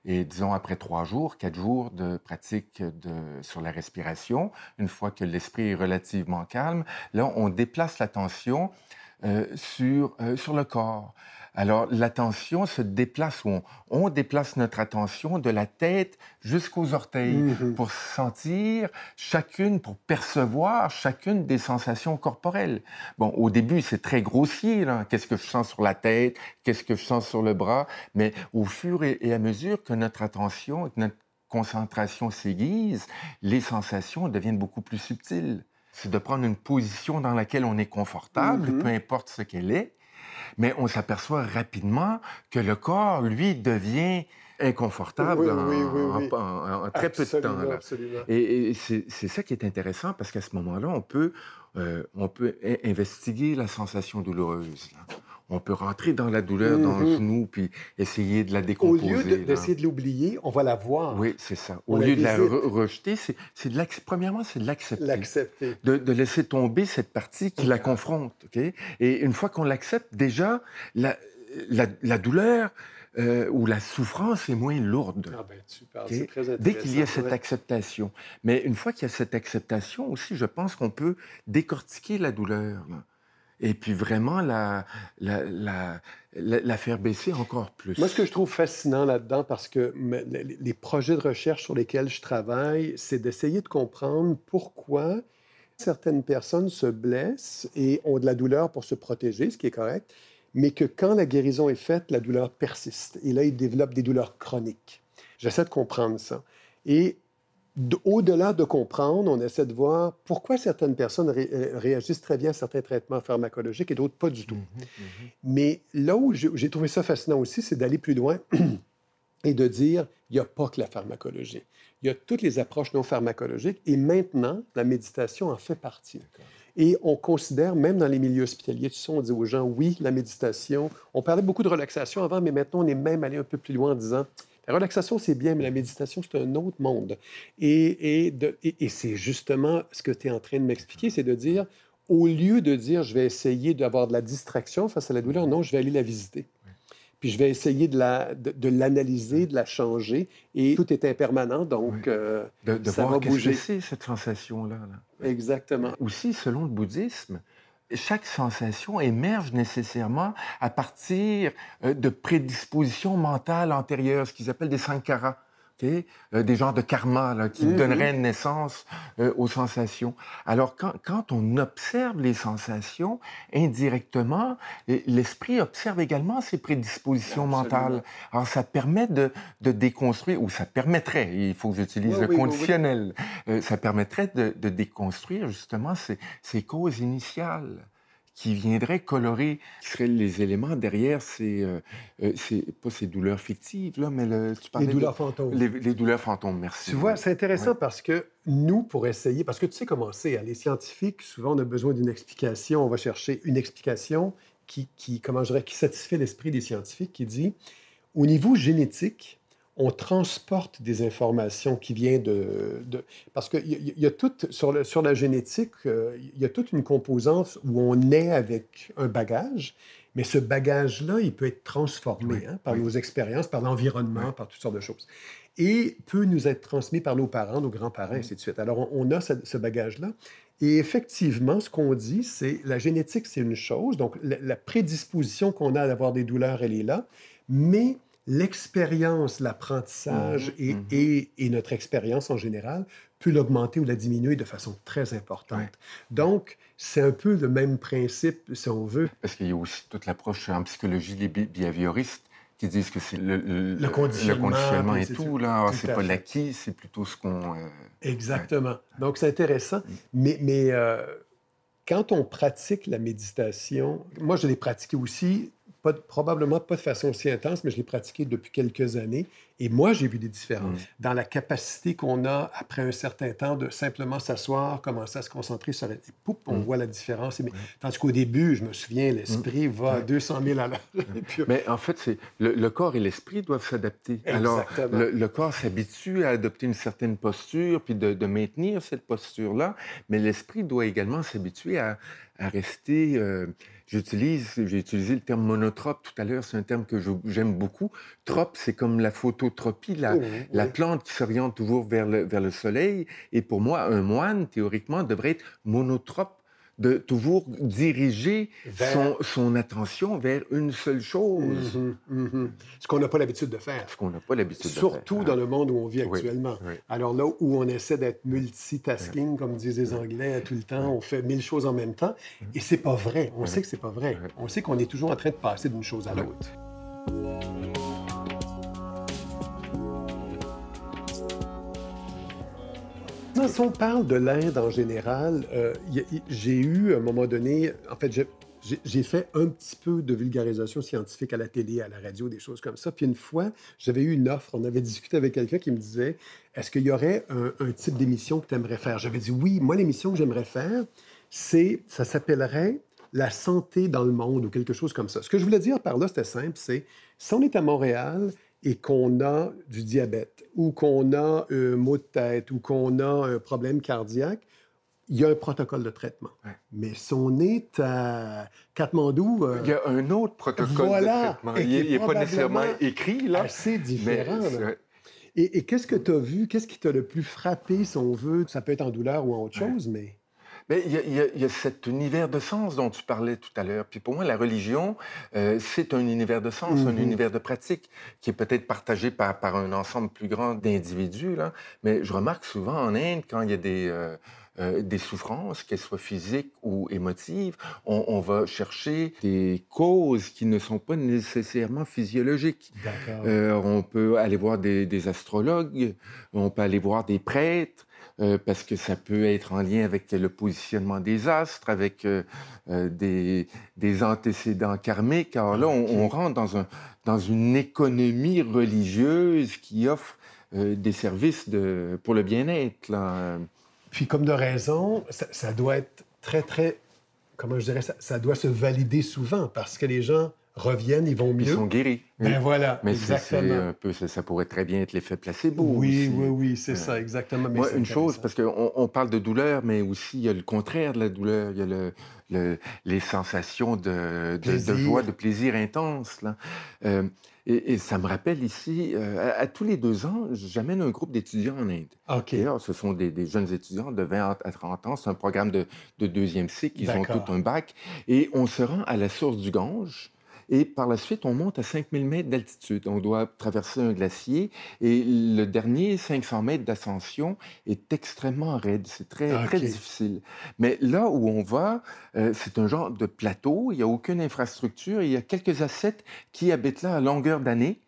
Et disons, après trois jours, quatre jours de pratique de, sur la respiration, une fois que l'esprit est relativement calme, là, on déplace l'attention euh, sur, euh, sur le corps. Alors, l'attention se déplace, on, on, déplace notre attention de la tête jusqu'aux orteils mmh pour sentir chacune, pour percevoir chacune des sensations corporelles. Bon, au début, c'est très grossier, Qu'est-ce que je sens sur la tête? Qu'est-ce que je sens sur le bras? Mais au fur et, à mesure que notre attention, que notre concentration s'aiguise, les sensations deviennent beaucoup plus subtiles. C'est de prendre une position dans laquelle on est confortable, mmh peu importe ce qu'elle est, mais on s'aperçoit rapidement que le corps, lui, devient inconfortable en, très peu de temps. Et, c'est ça qui est intéressant parce qu'à ce moment-là, on peut, euh, on peut investiguer la sensation douloureuse on peut rentrer dans la douleur, dans le mhm. genou, puis essayer de la décomposer. Au lieu d'essayer de l'oublier, on va la voir. Oui, c'est ça. Au lieu de la rejeter, c'est de premièrement, c'est de l'accepter. L'accepter. De, laisser tomber cette partie qui la confronte. Et une fois qu'on l'accepte, déjà, la, la, douleur euh, ou la souffrance est moins lourde. Ah ben, super, c'est très Dès qu'il y a cette acceptation. Mais une fois qu'il y a cette acceptation aussi, je pense qu'on peut décortiquer la douleur et puis vraiment la, la, faire baisser encore plus. Moi, ce que je trouve fascinant là-dedans, parce que les projets de recherche sur lesquels je travaille, c'est d'essayer de comprendre pourquoi certaines personnes se blessent et ont de la douleur pour se protéger, ce qui est correct, mais que quand la guérison est faite, la douleur persiste. Et là, ils développent des douleurs chroniques. J'essaie de comprendre ça. Et au-delà de comprendre, on essaie de voir pourquoi certaines personnes euh, réagissent très bien à certains traitements pharmacologiques et d'autres pas du tout. Mhm, mhm. Mais là où j'ai trouvé ça fascinant aussi, c'est d'aller plus loin et de dire, il n'y a pas que la pharmacologie. Il y a toutes les approches non pharmacologiques et maintenant, la méditation en fait partie. Et on considère, même dans les milieux hospitaliers, tu sais, on dit aux gens, oui, la méditation. On parlait beaucoup de relaxation avant, mais maintenant, on est même allé un peu plus loin en disant, la relaxation, c'est bien, mais la méditation, c'est un autre monde. Et, et, c'est justement ce que tu es en train de m'expliquer, c'est de dire, au lieu de dire, je vais essayer d'avoir de la distraction face à la douleur, non, je vais aller la visiter. Puis je vais essayer de, la, de, l'analyser, de la changer. Et tout est impermanent, donc euh, de, de ça voir va bouger. c'est cette sensation-là. Là. Exactement. Aussi, selon le bouddhisme, chaque sensation émerge nécessairement à partir euh, de prédispositions mentales antérieures, ce qu'ils appellent des sankaras. Euh, des genres de karma là, qui Mhm. donneraient naissance euh, aux sensations. Alors, quand, quand on observe les sensations indirectement, l'esprit observe également ses prédispositions Absolument. mentales. Alors, ça permet de, de déconstruire, ou ça permettrait, il faut que j'utilise Oui, le oui, oui, oui. conditionnel, euh, ça permettrait de, de déconstruire justement ces, ces causes initiales qui viendraient colorer, qui seraient les éléments derrière ces, euh, euh, ces- pas ces douleurs fictives, là, mais le, tu Les de- douleurs fantômes. les, les douleurs fantômes, merci. Tu vois, c'est intéressant Ouais. parce que nous, pour essayer, parce que tu sais comment c'est, hein, les scientifiques, souvent, on a besoin d'une explication. On va chercher une explication qui, qui, comment je dirais, qui satisfait l'esprit des scientifiques, qui dit, au niveau génétique, on transporte des informations qui viennent de... de- parce qu'il y, y a tout, sur, le- sur la génétique, euh, il y a toute une composante où on naît avec un bagage, mais ce bagage-là, il peut être transformé Oui, hein, par oui. nos expériences, par l'environnement, Oui. par toutes sortes de choses et peut nous être transmis par nos parents, nos grands-parents, ainsi de suite. Alors, on, on a ce, ce bagage-là. Et effectivement, ce qu'on dit, c'est la génétique, c'est une chose. Donc, la, la prédisposition qu'on a d'avoir des douleurs, elle est là. Mais l'expérience, l'apprentissage Mhm, et, mhm. et- et notre expérience en général peut l'augmenter ou la diminuer de façon très importante. Ouais. Donc, c'est un peu le même principe, si on veut. Parce qu'il y a aussi toute l'approche en psychologie des behavioristes qui disent que c'est le, le, Le conditionnement, conditionnement puis et tout. Là, tout c'est pas l'acquis, c'est plutôt ce qu'on. euh, Exactement. Donc, c'est intéressant. Mm. Mais, mais euh, quand on pratique la méditation, moi, je l'ai pratiqué aussi, probablement pas de façon aussi intense, mais je l'ai pratiqué depuis quelques années. Et moi, j'ai vu des différences Mm. dans la capacité qu'on a, après un certain temps, de simplement s'asseoir, commencer à se concentrer sur... Et poup, on Mm. voit la différence. Et- Tandis qu'au début, je me souviens, l'esprit va à Mm. 200 000 à l'heure. Puis, Mais en fait, c'est le, le corps et l'esprit doivent s'adapter. Alors, le, le corps s'habitue à adopter une certaine posture, puis de, de maintenir cette posture-là, mais l'esprit doit également s'habituer à, à rester. euh, J'utilise, j'ai utilisé le terme monotrope tout à l'heure, c'est un terme que j'aime beaucoup. Trope, c'est comme la la, oui, la oui. plante qui s'oriente toujours vers le, vers le soleil. Et pour moi, un moine, théoriquement, devrait être monotrope, de toujours diriger Vers- son, son attention vers une seule chose. Mhm, mhm. Ce qu'on n'a pas l'habitude de faire. Ce qu'on n'a pas l'habitude de faire. Surtout dans le monde où on vit Oui, actuellement. oui. Alors là où on essaie d'être multitasking, comme disent les Anglais, tout le temps, on fait mille choses en même temps. Et c'est pas vrai. On sait que c'est pas vrai. On sait qu'on est toujours en train de passer d'une chose à l'autre. Si on parle de l'Inde en général, euh, j'ai eu à un moment donné, en fait, j'ai fait un petit peu de vulgarisation scientifique à la télé, à la radio, des choses comme ça. Puis une fois, j'avais eu une offre, on avait discuté avec quelqu'un qui me disait, est-ce qu'il y aurait un, un type d'émission que tu aimerais faire? J'avais dit oui, moi l'émission que j'aimerais faire, c'est, ça s'appellerait la santé dans le monde ou quelque chose comme ça. Ce que je voulais dire par là, c'était simple, c'est si on est à Montréal et qu'on a du diabète ou qu'on a un mot de tête ou qu'on a un problème cardiaque, il y a un protocole de traitement. Ouais. Mais si on est à Katmandou, euh, Il y a un autre protocole Voilà, de traitement. Il n'est pas nécessairement écrit, là. Mais différent. là. c'est- Et, et qu'est-ce que tu as vu? Qu'est-ce qui t'a le plus frappé, si on veut? Ça peut être en douleur ou en autre Ouais. chose, mais... il y, a, y y cet univers de sens dont tu parlais tout à l'heure. Puis pour moi, la religion, euh, c'est un univers de sens, un Mhm. univers de pratique qui est peut-être partagé par, par un ensemble plus grand d'individus. Mais je remarque souvent en Inde, quand il y a des, euh, euh, des souffrances, qu'elles soient physiques ou émotives, on, on va chercher des causes qui ne sont pas nécessairement physiologiques. Euh, on peut aller voir des, des astrologues, on peut aller voir des prêtres, euh, parce que ça peut être en lien avec le positionnement des astres, avec euh, euh, des, des antécédents karmiques. Alors là, on, on rentre dans, un, dans une économie religieuse qui offre euh, des services de, pour le bien-être. là. Puis comme de raison, ça, ça doit être très, très... Comment je dirais ça? Ça doit se valider souvent parce que les gens reviennent, ils vont Ils mieux. sont guéris. Ben voilà, Mais exactement. un peu, ça, ça pourrait très bien être l'effet placebo. Oui, aussi. oui, oui, c'est ça, exactement. mais Moi, une chose, parce qu'on on parle de douleur, mais aussi il y a le contraire de la douleur. Il y a le, le- les sensations de, de- de Plaisir. joie, de plaisir intense. Là. Euh, et, et ça me rappelle ici, euh, à, à tous les deux ans, j'amène un groupe d'étudiants en Inde. OK. D'ailleurs, ce sont des, des jeunes étudiants de 20 à 30 ans. C'est un programme de, de deuxième cycle. Ils ont tout un bac. Et on se rend à la source du Gange. Et par la suite, on monte à 5000 mètres d'altitude. On doit traverser un glacier. Et le dernier 500 mètres d'ascension est extrêmement raide. C'est très, Ah, très difficile. Mais là où on va, euh, c'est un genre de plateau. Il n'y a aucune infrastructure. Il y a quelques ascètes qui habitent là à longueur d'année,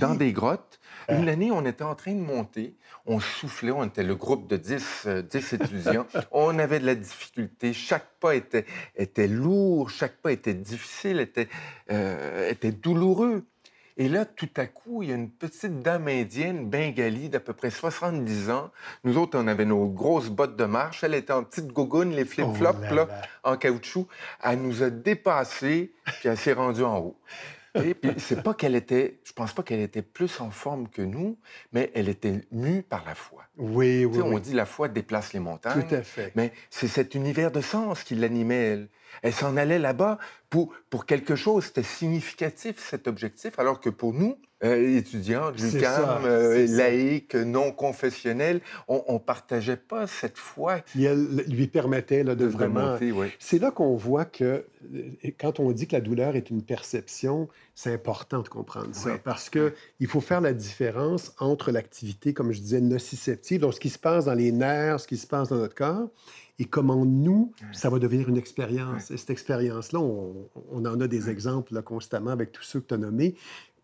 Dans des grottes. Euh. Une année, on était en train de monter. On soufflait. On était le groupe de 10, euh, 10 étudiants. on avait de la difficulté. Chaque pas était, était lourd. Chaque pas était difficile, était, euh, était douloureux. Et là, tout à coup, il y a une petite dame indienne, bengali, d'à peu près 70 ans. Nous autres, on avait nos grosses bottes de marche. Elle était en petite gogoune, les flip-flops, Oh là là, là. en caoutchouc. Elle nous a dépassés, puis elle s'est rendue en haut. Et puis, c'est pas qu'elle était, je pense pas qu'elle était plus en forme que nous, mais elle était mue par la foi. Oui, Tu oui, sais, on oui. dit la foi déplace les montagnes. Tout à fait. Mais c'est cet univers de sens qui l'animait, elle. Elle s'en allait là-bas pour, pour quelque chose. C'était significatif, cet objectif, alors que pour nous, euh, étudiants, C'est l'UQAM, euh, laïcs, non confessionnels, on ne partageait pas cette foi Qui elle, lui permettait là, de de vraiment. C'est là qu'on voit que euh, quand on dit que la douleur est une perception, c'est important de comprendre ça. Parce que il faut faire la différence entre l'activité, comme je disais, nociceptive, donc ce qui se passe dans les nerfs, ce qui se passe dans notre corps, et comment nous, ça va devenir une expérience. Et cette expérience-là, on, on en a des exemples là, constamment avec tous ceux que tu as nommés,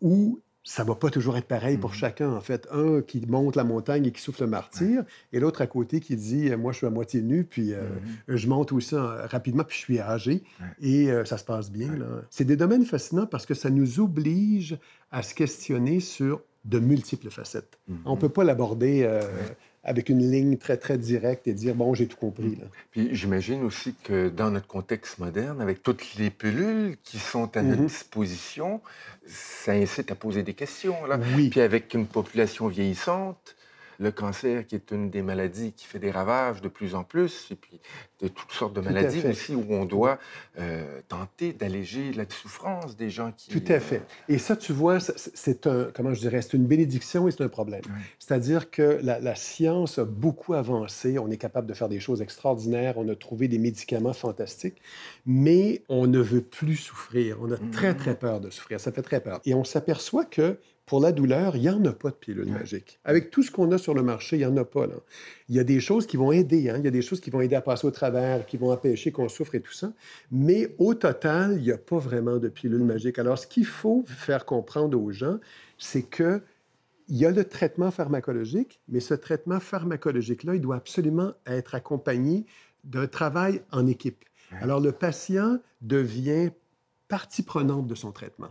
où ça va pas toujours être pareil pour Mhm. chacun, en fait. Un qui monte la montagne et qui souffle le martyr, et l'autre à côté qui dit euh, Moi, je suis à moitié nu, puis euh, Mhm. je monte aussi rapidement, puis je suis âgé, Ouais. et euh, ça se passe bien. Ouais. C'est des domaines fascinants parce que ça nous oblige à se questionner sur de multiples facettes. Mhm. On ne peut pas l'aborder euh, avec une ligne très, très directe et dire Bon, j'ai tout compris. Là. Puis j'imagine aussi que dans notre contexte moderne, avec toutes les pilules qui sont à notre Mhm. disposition, ça incite à poser des questions. Là. Oui. Puis avec une population vieillissante, le cancer qui est une des maladies qui fait des ravages de plus en plus, et puis de toutes sortes de Tout maladies aussi où on doit euh, tenter d'alléger la souffrance des gens qui... Tout à fait. Et ça, tu vois, c'est- un, comment je dirais, c'est une bénédiction et c'est un problème. C'est-à-dire que la, la science a beaucoup avancé, on est capable de faire des choses extraordinaires, on a trouvé des médicaments fantastiques, mais on ne veut plus souffrir. On a très, Mhm. très peur de souffrir. Ça fait très peur. Et on s'aperçoit que pour la douleur, il n'y en a pas de pilule magique. Avec tout ce qu'on a sur le marché, il n'y en a pas. Là. Il y a des choses qui vont aider, hein. il y a des choses qui vont aider à passer au travers, qui vont empêcher qu'on souffre et tout ça. Mais au total, il n'y a pas vraiment de pilule magique. Alors, ce qu'il faut faire comprendre aux gens, c'est que il y a le traitement pharmacologique, mais ce traitement pharmacologique-là, il doit absolument être accompagné d'un travail en équipe. Alors, le patient devient partie prenante de son traitement.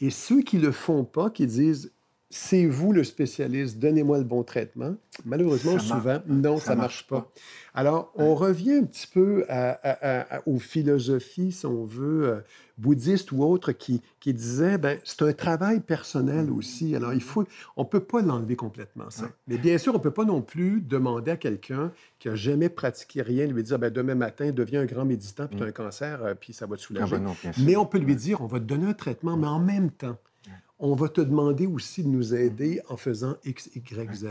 Et ceux qui ne le font pas, qui disent c'est vous le spécialiste, donnez-moi le bon traitement, malheureusement, Ça souvent, non, ça ne marche pas. Alors, on revient un petit peu à- à- à- aux philosophies, si on veut, euh, bouddhistes ou autres, qui, qui disaient, ben, c'est un travail personnel aussi. Alors, il faut, on ne peut pas l'enlever complètement, ça. Ouais. Mais bien sûr, on ne peut pas non plus demander à quelqu'un qui n'a jamais pratiqué rien, lui dire, ben, demain matin, deviens un grand méditant, puis tu as un cancer, euh, puis ça va te Ah soulager. ben non, sûr. Mais on peut lui dire, on va te donner un traitement, mais en même temps, on va te demander aussi de nous aider en faisant X, Y, Z.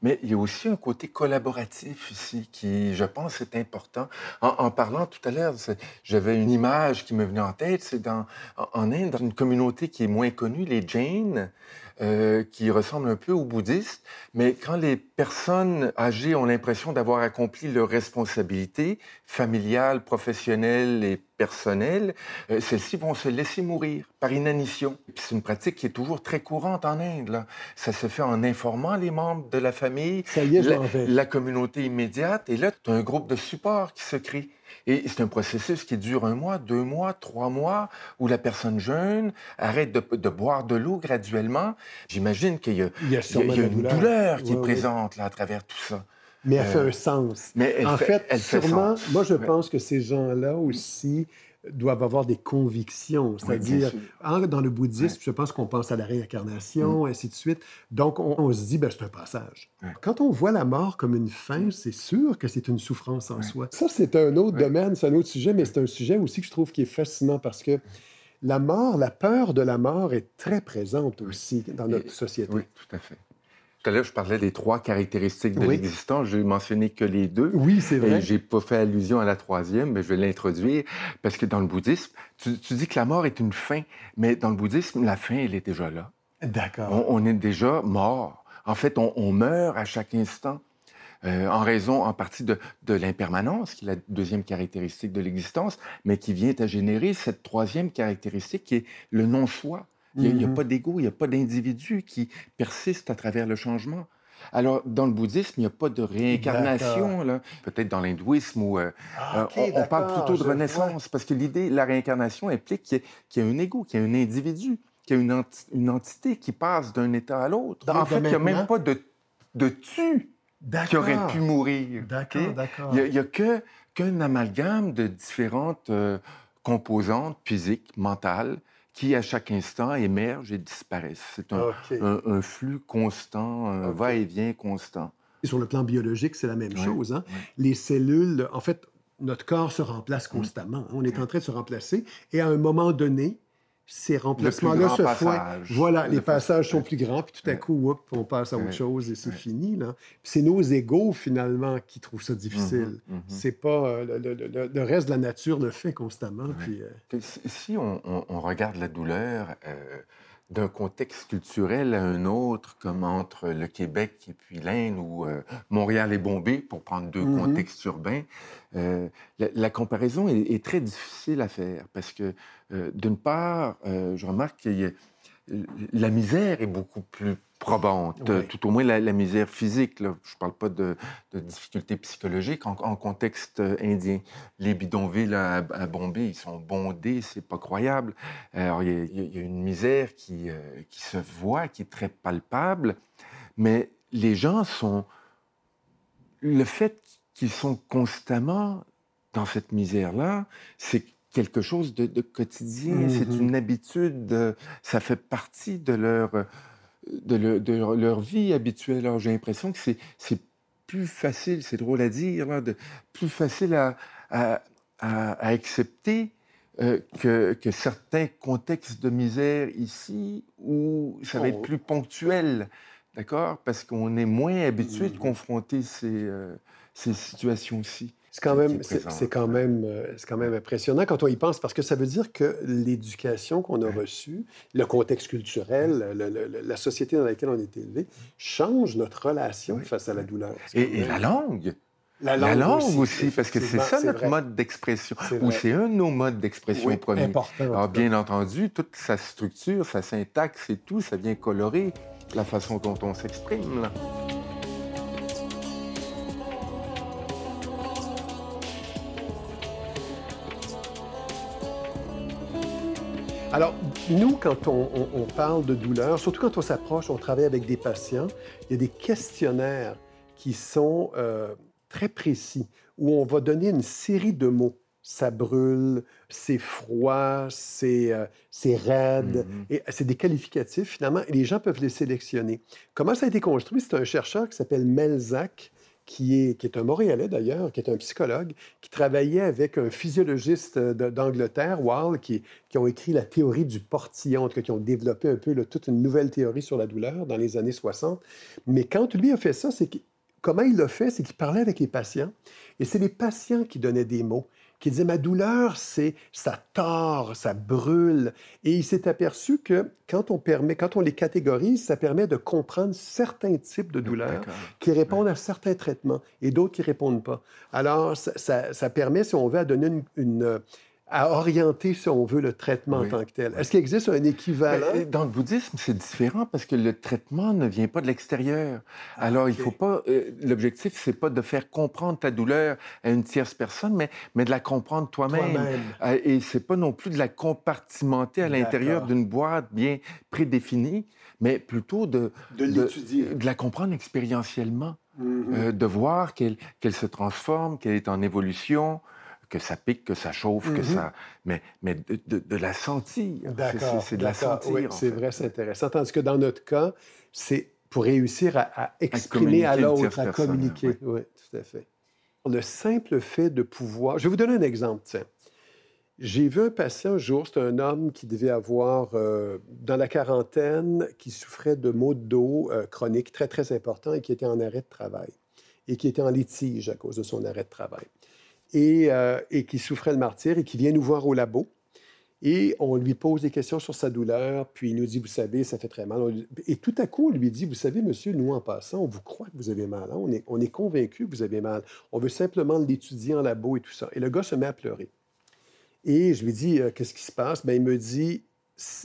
Mais il y a aussi un côté collaboratif ici qui, je pense, est important. En, parlant tout à l'heure, j'avais une image qui me venait en tête. C'est en, en Inde, dans une communauté qui est moins connue, les Jains, euh, qui ressemblent un peu aux bouddhistes. Mais quand les personnes âgées ont l'impression d'avoir accompli leurs responsabilités familiales, professionnelles et personnelles, euh, celles-ci vont se laisser mourir par inanition. C'est une pratique qui est toujours très courante en Inde. Là. Ça se fait en informant les membres de la famille, Ça y est, la, la communauté immédiate. Et là, tu as un groupe de support qui se crée. Et c'est un processus qui dure un mois, deux mois, trois mois, où la personne jeune arrête de, de boire de l'eau graduellement. J'imagine qu'il y a, Il y il y une douleur. douleur qui Ouais, est présente là, à travers tout ça. Mais elle fait Euh, un sens. Mais en fait, fait, elle fait sûrement, sens. moi, je Ouais. pense que ces gens-là aussi doivent avoir des convictions. C'est-à-dire, dans le bouddhisme, je pense qu'on pense à la réincarnation, ainsi de suite. Donc, on, on se dit, ben, c'est un passage. Ouais. Quand on voit la mort comme une fin, c'est sûr que c'est une souffrance en soi. Ça, c'est un autre domaine, c'est un autre sujet, mais c'est un sujet aussi que je trouve qui est fascinant parce que la mort, la peur de la mort est très présente aussi dans notre Et- société. Oui, tout à fait. Tout à l'heure, je parlais des trois caractéristiques de Oui. l'existence. Je n'ai mentionné que les deux. Oui, c'est Et vrai. j'ai pas fait allusion à la troisième, mais je vais l'introduire parce que dans le bouddhisme, tu, tu dis que la mort est une fin, mais dans le bouddhisme, la fin, elle est déjà là. D'accord. On, on est déjà mort. En fait, on, on meurt à chaque instant. euh, en raison en partie de, de l'impermanence, qui est la deuxième caractéristique de l'existence, mais qui vient à générer cette troisième caractéristique qui est le non-soi. Il n'y a, a Mhm. pas d'ego, il n'y a pas d'individu qui persiste à travers le changement. Alors, dans le bouddhisme, il n'y a pas de réincarnation, peut-être dans l'hindouisme, où euh, Ah, euh, on, on parle plutôt de vois. renaissance, parce que l'idée, la réincarnation implique qu'il y, ait un ego, qu'il y ait un individu, qu'il y ait une, enti- une entité qui passe d'un état à l'autre. En fait, il n'y a même pas de, de tu qui aurait pu mourir. D'accord. Il n'y a, que, qu'un amalgame de différentes euh, composantes physiques, mentales, qui à chaque instant émergent et disparaissent. C'est un, OK. un- un flux constant, un va-et-vient constant. Et Sur le plan biologique, c'est la même chose. hein. Les cellules, en fait, notre corps se remplace Mm. constamment. On est en train de se remplacer. Et à un moment donné, ces remplacements-là se font. Voilà, Le les plus- passages sont plus grands, puis tout à coup, whoop, on passe à autre chose et c'est fini. là. C'est nos égaux, finalement, qui trouvent ça difficile. Mhm, mhm. C'est pas euh, le, le- le- le reste de la nature le fait constamment. Puis, euh, Si si on, on- on regarde la douleur euh, d'un contexte culturel à un autre, comme entre le Québec et puis l'Inde, ou euh, Montréal et Bombay, pour prendre deux Mhm. contextes urbains, euh, la, la comparaison est, est très difficile à faire parce que, euh, d'une part, je remarque que la misère est beaucoup plus probante, tout au moins la, la misère physique. là. Je ne parle pas de, de difficultés psychologiques en, en contexte euh, indien. Les bidonvilles à, à Bombay, ils sont bondés, c'est pas croyable. Alors, y, il y a une misère qui, euh, qui se voit, qui est très palpable, mais les gens sont... Le fait qu'ils sont constamment dans cette misère-là, c'est quelque chose de, de quotidien, c'est Mhm. une habitude, euh, ça fait partie de leur, euh, de leur, de leur- leur vie habituelle. Alors, j'ai l'impression que c'est, plus facile, c'est drôle à dire, de, plus facile à, à, à- à accepter euh, que, que certains contextes de misère ici où ça va être Oh. plus ponctuel, d'accord? Parce qu'on est moins habitué de Mhm. confronter ces, euh, ces situations-ci. C'est quand même, est c'est quand même, euh, c'est quand même impressionnant quand on y pense parce que ça veut dire que l'éducation qu'on a reçue, le contexte culturel, le- le- le- la société dans laquelle on est élevé, change notre relation Oui, face à la douleur. Et, la langue, la la langue aussi, parce que c'est ça notre vrai. mode d'expression, C'est ou c'est un de nos modes d'expression Oui, premiers. important. en Alors, bien entendu, toute sa structure, sa syntaxe et tout, ça vient colorer la façon dont on s'exprime. Alors, nous, quand on, on- on parle de douleur, surtout quand on s'approche, on travaille avec des patients, il y a des questionnaires qui sont euh, très précis, où on va donner une série de mots. Ça brûle, c'est froid, c'est euh, c'est raide. Mhm. Et c'est des qualificatifs, finalement, et les gens peuvent les sélectionner. Comment ça a été construit? C'est un chercheur qui s'appelle Melzac, qui est, un Montréalais d'ailleurs, qui est un psychologue, qui travaillait avec un physiologiste de- d'Angleterre, Wall, qui, ont écrit la théorie du portillon, qui ont développé un peu toute une nouvelle théorie sur la douleur dans les années 60. Mais quand lui a fait ça, c'est comment il l'a fait, c'est qu'il parlait avec les patients, et c'est les patients qui donnaient des mots qui disaient ma douleur, c'est ça tord, ça brûle. Et il s'est aperçu que quand on permet, quand on les catégorise, ça permet de comprendre certains types de douleurs qui répondent à certains traitements et d'autres qui répondent pas. Alors, ça, ça- ça permet, si on veut, à donner une, une, à orienter, si on veut, le traitement Oui, en tant que tel. Est-ce qu'il existe un équivalent? Mais, Dans le bouddhisme, c'est différent parce que le traitement ne vient pas de l'extérieur. Alors, il ok. faut pas. euh, L'objectif, c'est pas de faire comprendre ta douleur à une tierce personne, mais, mais de la comprendre toi-même. Toi-même. Euh, Et c'est pas non plus de la compartimenter à l'intérieur d'une boîte bien prédéfinie, mais plutôt de, De l'étudier. de la comprendre expérientiellement, Mhm. euh, de voir qu'elle qu'elle se transforme, qu'elle est en évolution, que ça pique, que ça chauffe, que Mhm. ça. Mais, mais de, de- de la sentir. D'accord. C'est de la sentir. Oui, c'est vrai, c'est intéressant. Tandis que dans notre cas, c'est pour réussir à, à exprimer à l'autre, à personne, communiquer. oui. Oui, tout à fait. Le simple fait de pouvoir. Je vais vous donner un exemple. tiens. J'ai vu un patient un jour, c'est un homme qui devait avoir, euh, dans la quarantaine, qui souffrait de maux de dos euh, chroniques très, très importants et qui était en arrêt de travail et qui était en litige à cause de son arrêt de travail et, euh, et qui souffrait le martyr et qui vient nous voir au labo. Et on lui pose des questions sur sa douleur, puis il nous dit, vous savez, ça fait très mal. Et tout à coup, on lui dit, vous savez, monsieur, nous, en passant, on vous croit que vous avez mal. Hein? On est, on est convaincu que vous avez mal. On veut simplement l'étudier en labo et tout ça. Et le gars se met à pleurer. Et je lui dis, euh, qu'est-ce qui se passe? Bien, il me dit,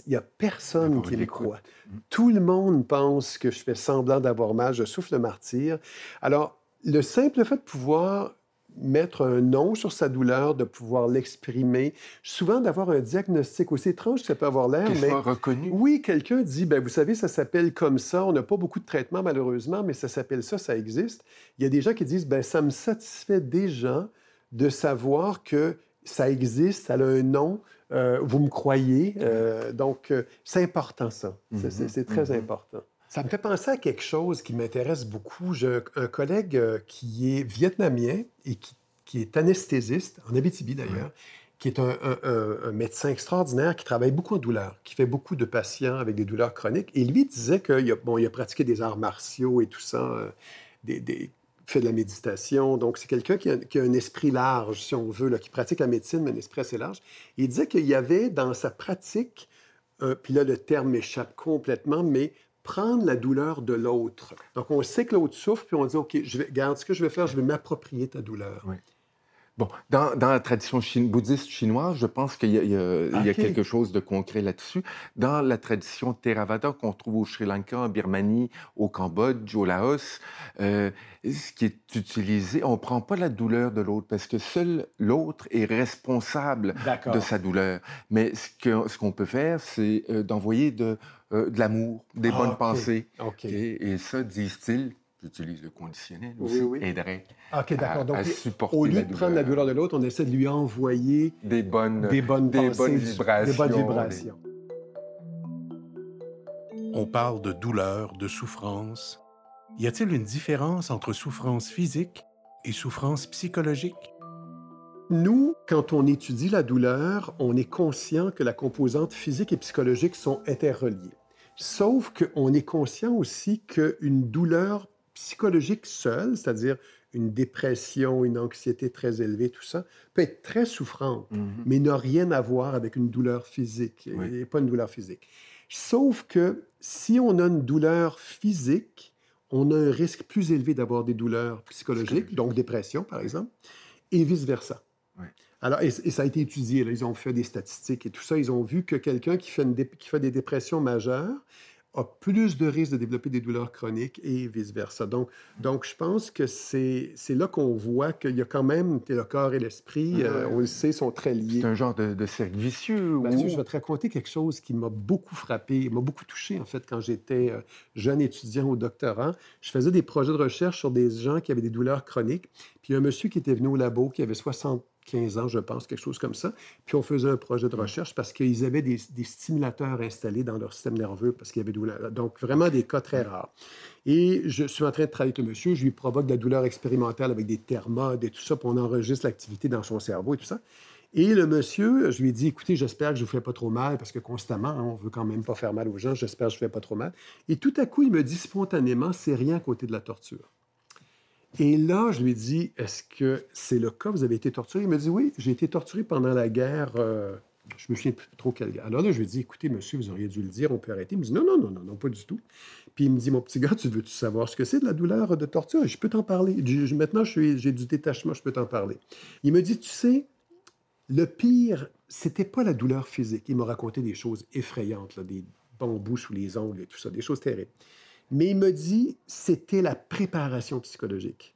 il n'y a personne qui le croit. Mm. Tout le monde pense que je fais semblant d'avoir mal, je souffle le martyr. Alors, le simple fait de pouvoir mettre un nom sur sa douleur, de pouvoir l'exprimer, souvent d'avoir un diagnostic aussi étrange que ça peut avoir l'air, mais reconnu. Oui, quelqu'un dit, ben vous savez, ça s'appelle comme ça. On n'a pas beaucoup de traitements malheureusement, mais ça s'appelle ça, ça existe. Il y a des gens qui disent, ben ça me satisfait déjà de savoir que ça existe, ça a un nom, euh, vous me croyez. Euh, donc, euh, c'est important, ça. C'est très mm-hmm. important. Ça me fait penser à quelque chose qui m'intéresse beaucoup. J'ai un collègue qui est vietnamien et qui, est anesthésiste, en Abitibi d'ailleurs, qui est un, médecin extraordinaire qui travaille beaucoup en douleur, qui fait beaucoup de patients avec des douleurs chroniques. Et lui disait qu'il a, bon, il a pratiqué des arts martiaux et tout ça, des, des, fait de la méditation. Donc, c'est quelqu'un qui, a un esprit large, si on veut, là, qui pratique la médecine, mais un esprit assez large. Il disait qu'il y avait dans sa pratique, puis là, le terme m'échappe complètement, mais prendre la douleur de l'autre. Donc, on sait que l'autre souffre, puis on dit, OK, je vais, regarde, ce que je vais faire, je vais m'approprier ta douleur. Oui. Bon, dans, la tradition bouddhiste chinoise, je pense qu'il y, a quelque chose de concret là-dessus. Dans la tradition Theravada qu'on trouve au Sri Lanka, en Birmanie, au Cambodge, au Laos, euh, ce qui est utilisé, on ne prend pas la douleur de l'autre parce que seul l'autre est responsable de sa douleur. Mais ce qu'on peut faire, c'est euh, d'envoyer de, euh, de l'amour, des ah, bonnes pensées. Et ça, disent-ils, j'utilise le conditionnel aussi, aiderait OK, d'accord. à, supporter Au lieu de prendre la douleur de l'autre, on essaie de lui envoyer des bonnes, des bonnes, des bonnes vibrations. Des bonnes vibrations. On parle de douleur, de souffrance. Y a-t-il une différence entre souffrance physique et souffrance psychologique? Nous, quand on étudie la douleur, on est conscient que la composante physique et psychologique sont interreliées. Sauf qu'on est conscient aussi qu'une douleur psychologique seule, c'est-à-dire une dépression, une anxiété très élevée, tout ça, peut être très souffrante, mm-hmm. mais n'a rien à voir avec une douleur physique, et pas une douleur physique. Sauf que si on a une douleur physique, on a un risque plus élevé d'avoir des douleurs psychologiques, donc dépression par exemple, et vice-versa. Alors, et, ça a été étudié, là, ils ont fait des statistiques et tout ça, ils ont vu que quelqu'un qui, qui fait des dépressions majeures, a plus de risques de développer des douleurs chroniques et vice-versa. Donc, donc, je pense que c'est là qu'on voit qu'il y a quand même le corps et l'esprit, euh, on le sait, sont très liés. C'est un genre de, cercle vicieux. Mathieu, je vais te raconter quelque chose qui m'a beaucoup frappé, m'a beaucoup touché, en fait, quand j'étais euh, jeune étudiant au doctorat. Je faisais des projets de recherche sur des gens qui avaient des douleurs chroniques. Puis il y a un monsieur qui était venu au labo, qui avait 60 15 ans, je pense, quelque chose comme ça. Puis on faisait un projet de recherche parce qu'ils avaient des, stimulateurs installés dans leur système nerveux parce qu'il y avait douleur. Donc, vraiment des cas très rares. Et je suis en train de travailler le monsieur. Je lui provoque de la douleur expérimentale avec des thermodes et tout ça, puis on enregistre l'activité dans son cerveau et tout ça. Et le monsieur, je lui ai dit, écoutez, j'espère que je ne vous fais pas trop mal, parce que constamment, hein, on veut quand même pas faire mal aux gens, j'espère que je ne fais pas trop mal. Et tout à coup, il me dit spontanément, c'est rien à côté de la torture. Et là, je lui dit, est-ce que c'est le cas? Vous avez été torturé? Il me dit, oui, j'ai été torturé pendant la guerre. Euh, je me souviens plus trop quelle guerre. Alors là, je lui dit, écoutez, monsieur, vous auriez dû le dire, on peut arrêter. Il me dit, non, non, non, non, pas du tout. Puis il me dit, mon petit gars, tu veux-tu savoir ce que c'est de la douleur de torture? Je peux t'en parler. maintenant, j'ai du détachement, je peux t'en parler. Il me dit, tu sais, le pire, c'était pas la douleur physique. Il m'a raconté des choses effrayantes, des bambous sous les ongles et tout ça, des choses terribles. Mais il me dit, c'était la préparation psychologique.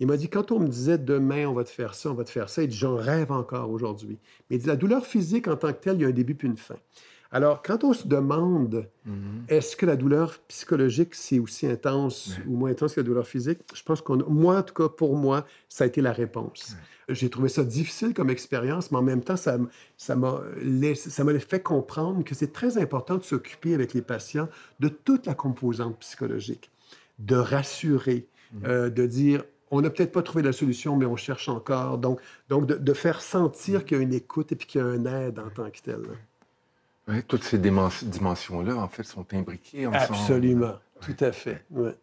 Il m'a dit, quand on me disait demain, on va te faire ça, on va te faire ça, il dit, j'en rêve encore aujourd'hui. Mais il dit, la douleur physique en tant que telle, il y a un début puis une fin. Alors, quand on se demande, mm-hmm. est-ce que la douleur psychologique, c'est aussi intense ou moins intense que la douleur physique, je pense qu'on, moi, en tout cas, pour moi, ça a été la réponse. J'ai trouvé ça difficile comme expérience, mais en même temps, ça, ça m'a fait comprendre que c'est très important de s'occuper avec les patients de toute la composante psychologique, de rassurer, mm-hmm. euh, de dire, on n'a peut-être pas trouvé la solution, mais on cherche encore. Donc, donc de, faire sentir qu'il y a une écoute et puis qu'il y a un aide en tant que tel. Oui, toutes ces dimensions-là, en fait, sont imbriquées ensemble. Absolument, tout à fait. Ouais.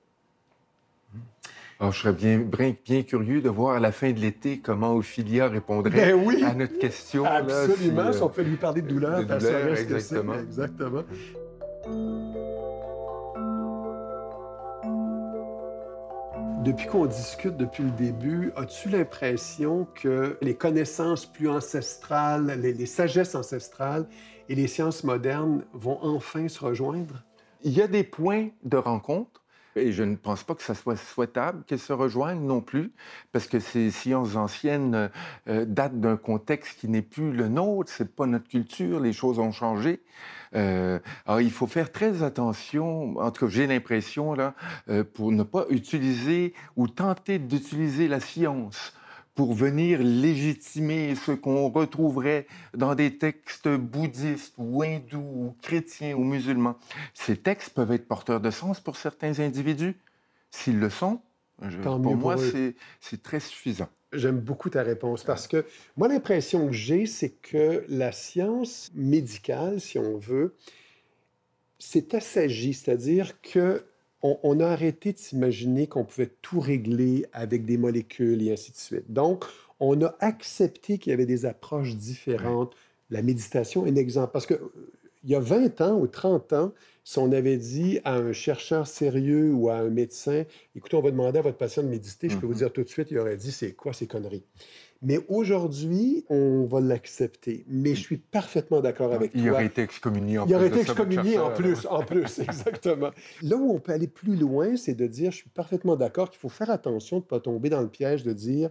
Alors, je serais bien, bien, curieux de voir à la fin de l'été comment Ophilia répondrait ben à notre question. Absolument, si, on peut lui parler de douleur. De douleur exactement. exactement. Depuis qu'on discute depuis le début, as-tu l'impression que les connaissances plus ancestrales, les, sagesses ancestrales et les sciences modernes vont enfin se rejoindre? Il y a des points de rencontre. Et je ne pense pas que ça soit souhaitable qu'elles se rejoignent non plus, parce que ces sciences anciennes euh, datent d'un contexte qui n'est plus le nôtre, c'est pas notre culture, les choses ont changé. Euh, alors, il faut faire très attention, en tout cas, j'ai l'impression, là, euh, pour ne pas utiliser ou tenter d'utiliser la science pour venir légitimer ce qu'on retrouverait dans des textes bouddhistes ou hindous ou chrétiens ou musulmans. Ces textes peuvent être porteurs de sens pour certains individus. S'ils le sont, pour moi, c'est très suffisant. J'aime beaucoup ta réponse parce que moi, l'impression que j'ai, c'est que la science médicale, si on veut, s'est assagie, c'est-à-dire que on, a arrêté de s'imaginer qu'on pouvait tout régler avec des molécules et ainsi de suite. Donc, on a accepté qu'il y avait des approches différentes. La méditation est un exemple. Parce que euh, y a 20 ans ou 30 ans, si on avait dit à un chercheur sérieux ou à un médecin, écoutez, on va demander à votre patient de méditer, je peux vous mm-hmm. dire tout de suite, il aurait dit, c'est quoi ces conneries? Mais aujourd'hui, on va l'accepter. Mais je suis parfaitement d'accord avec toi. Il aurait été excommunié en plus. Il aurait été excommunié en plus, en plus, exactement. Là où on peut aller plus loin, c'est de dire, je suis parfaitement d'accord qu'il faut faire attention de ne pas tomber dans le piège de dire,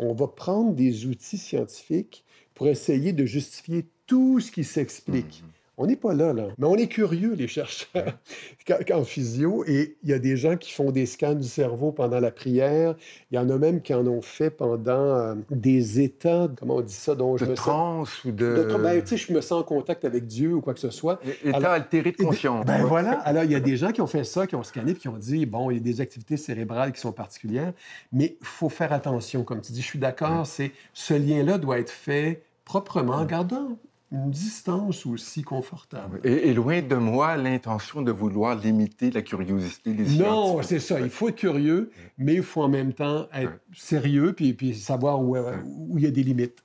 on va prendre des outils scientifiques pour essayer de justifier tout ce qui s'explique. Mm-hmm. On n'est pas là, là. Mais on est curieux, les chercheurs, en physio. Et il y a des gens qui font des scans du cerveau pendant la prière. Il y en a même qui en ont fait pendant euh, des états, comment on dit ça? Donc, je de me trans sens... ou de... de ben, tu sais, je me sens en contact avec Dieu ou quoi que ce soit. État altéré de conscience. Ben voilà. Alors, il y a des gens qui ont fait ça, qui ont scanné, puis qui ont dit, bon, il y a des activités cérébrales qui sont particulières, mais il faut faire attention. Comme tu dis, je suis d'accord, c'est ce lien-là doit être fait proprement, en gardant une distance aussi confortable. Et, loin de moi l'intention de vouloir limiter la curiosité des Non, c'est ça. Il faut être curieux, mais il faut en même temps être sérieux puis, puis savoir où, euh, où, il y a des limites.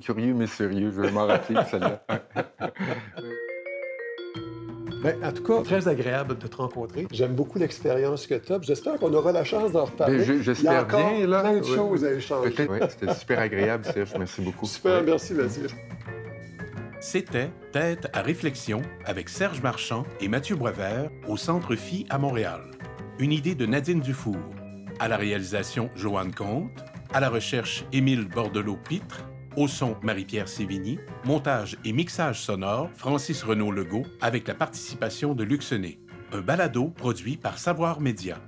Curieux mais sérieux, je vais m'en rappeler celle-là. Ben, en tout cas, très agréable de te rencontrer. J'aime beaucoup l'expérience que tu as. J'espère qu'on aura la chance d'en reparler. Ben, j'espère bien. Là. plein de choses à échanger. Oui, c'était super agréable, Serge. Merci beaucoup. Super, merci, Vasile. C'était Tête à réflexion avec Serge Marchand et Mathieu Boisvert au Centre Phi à Montréal. Une idée de Nadine Dufour. À la réalisation, Joanne Comte. À la recherche, Émile Bordelot-Pitre. Au son, Marie-Pierre Sévigny. Montage et mixage sonore, Francis Renaud Legault, avec la participation de Luxené. Un balado produit par Savoir Média.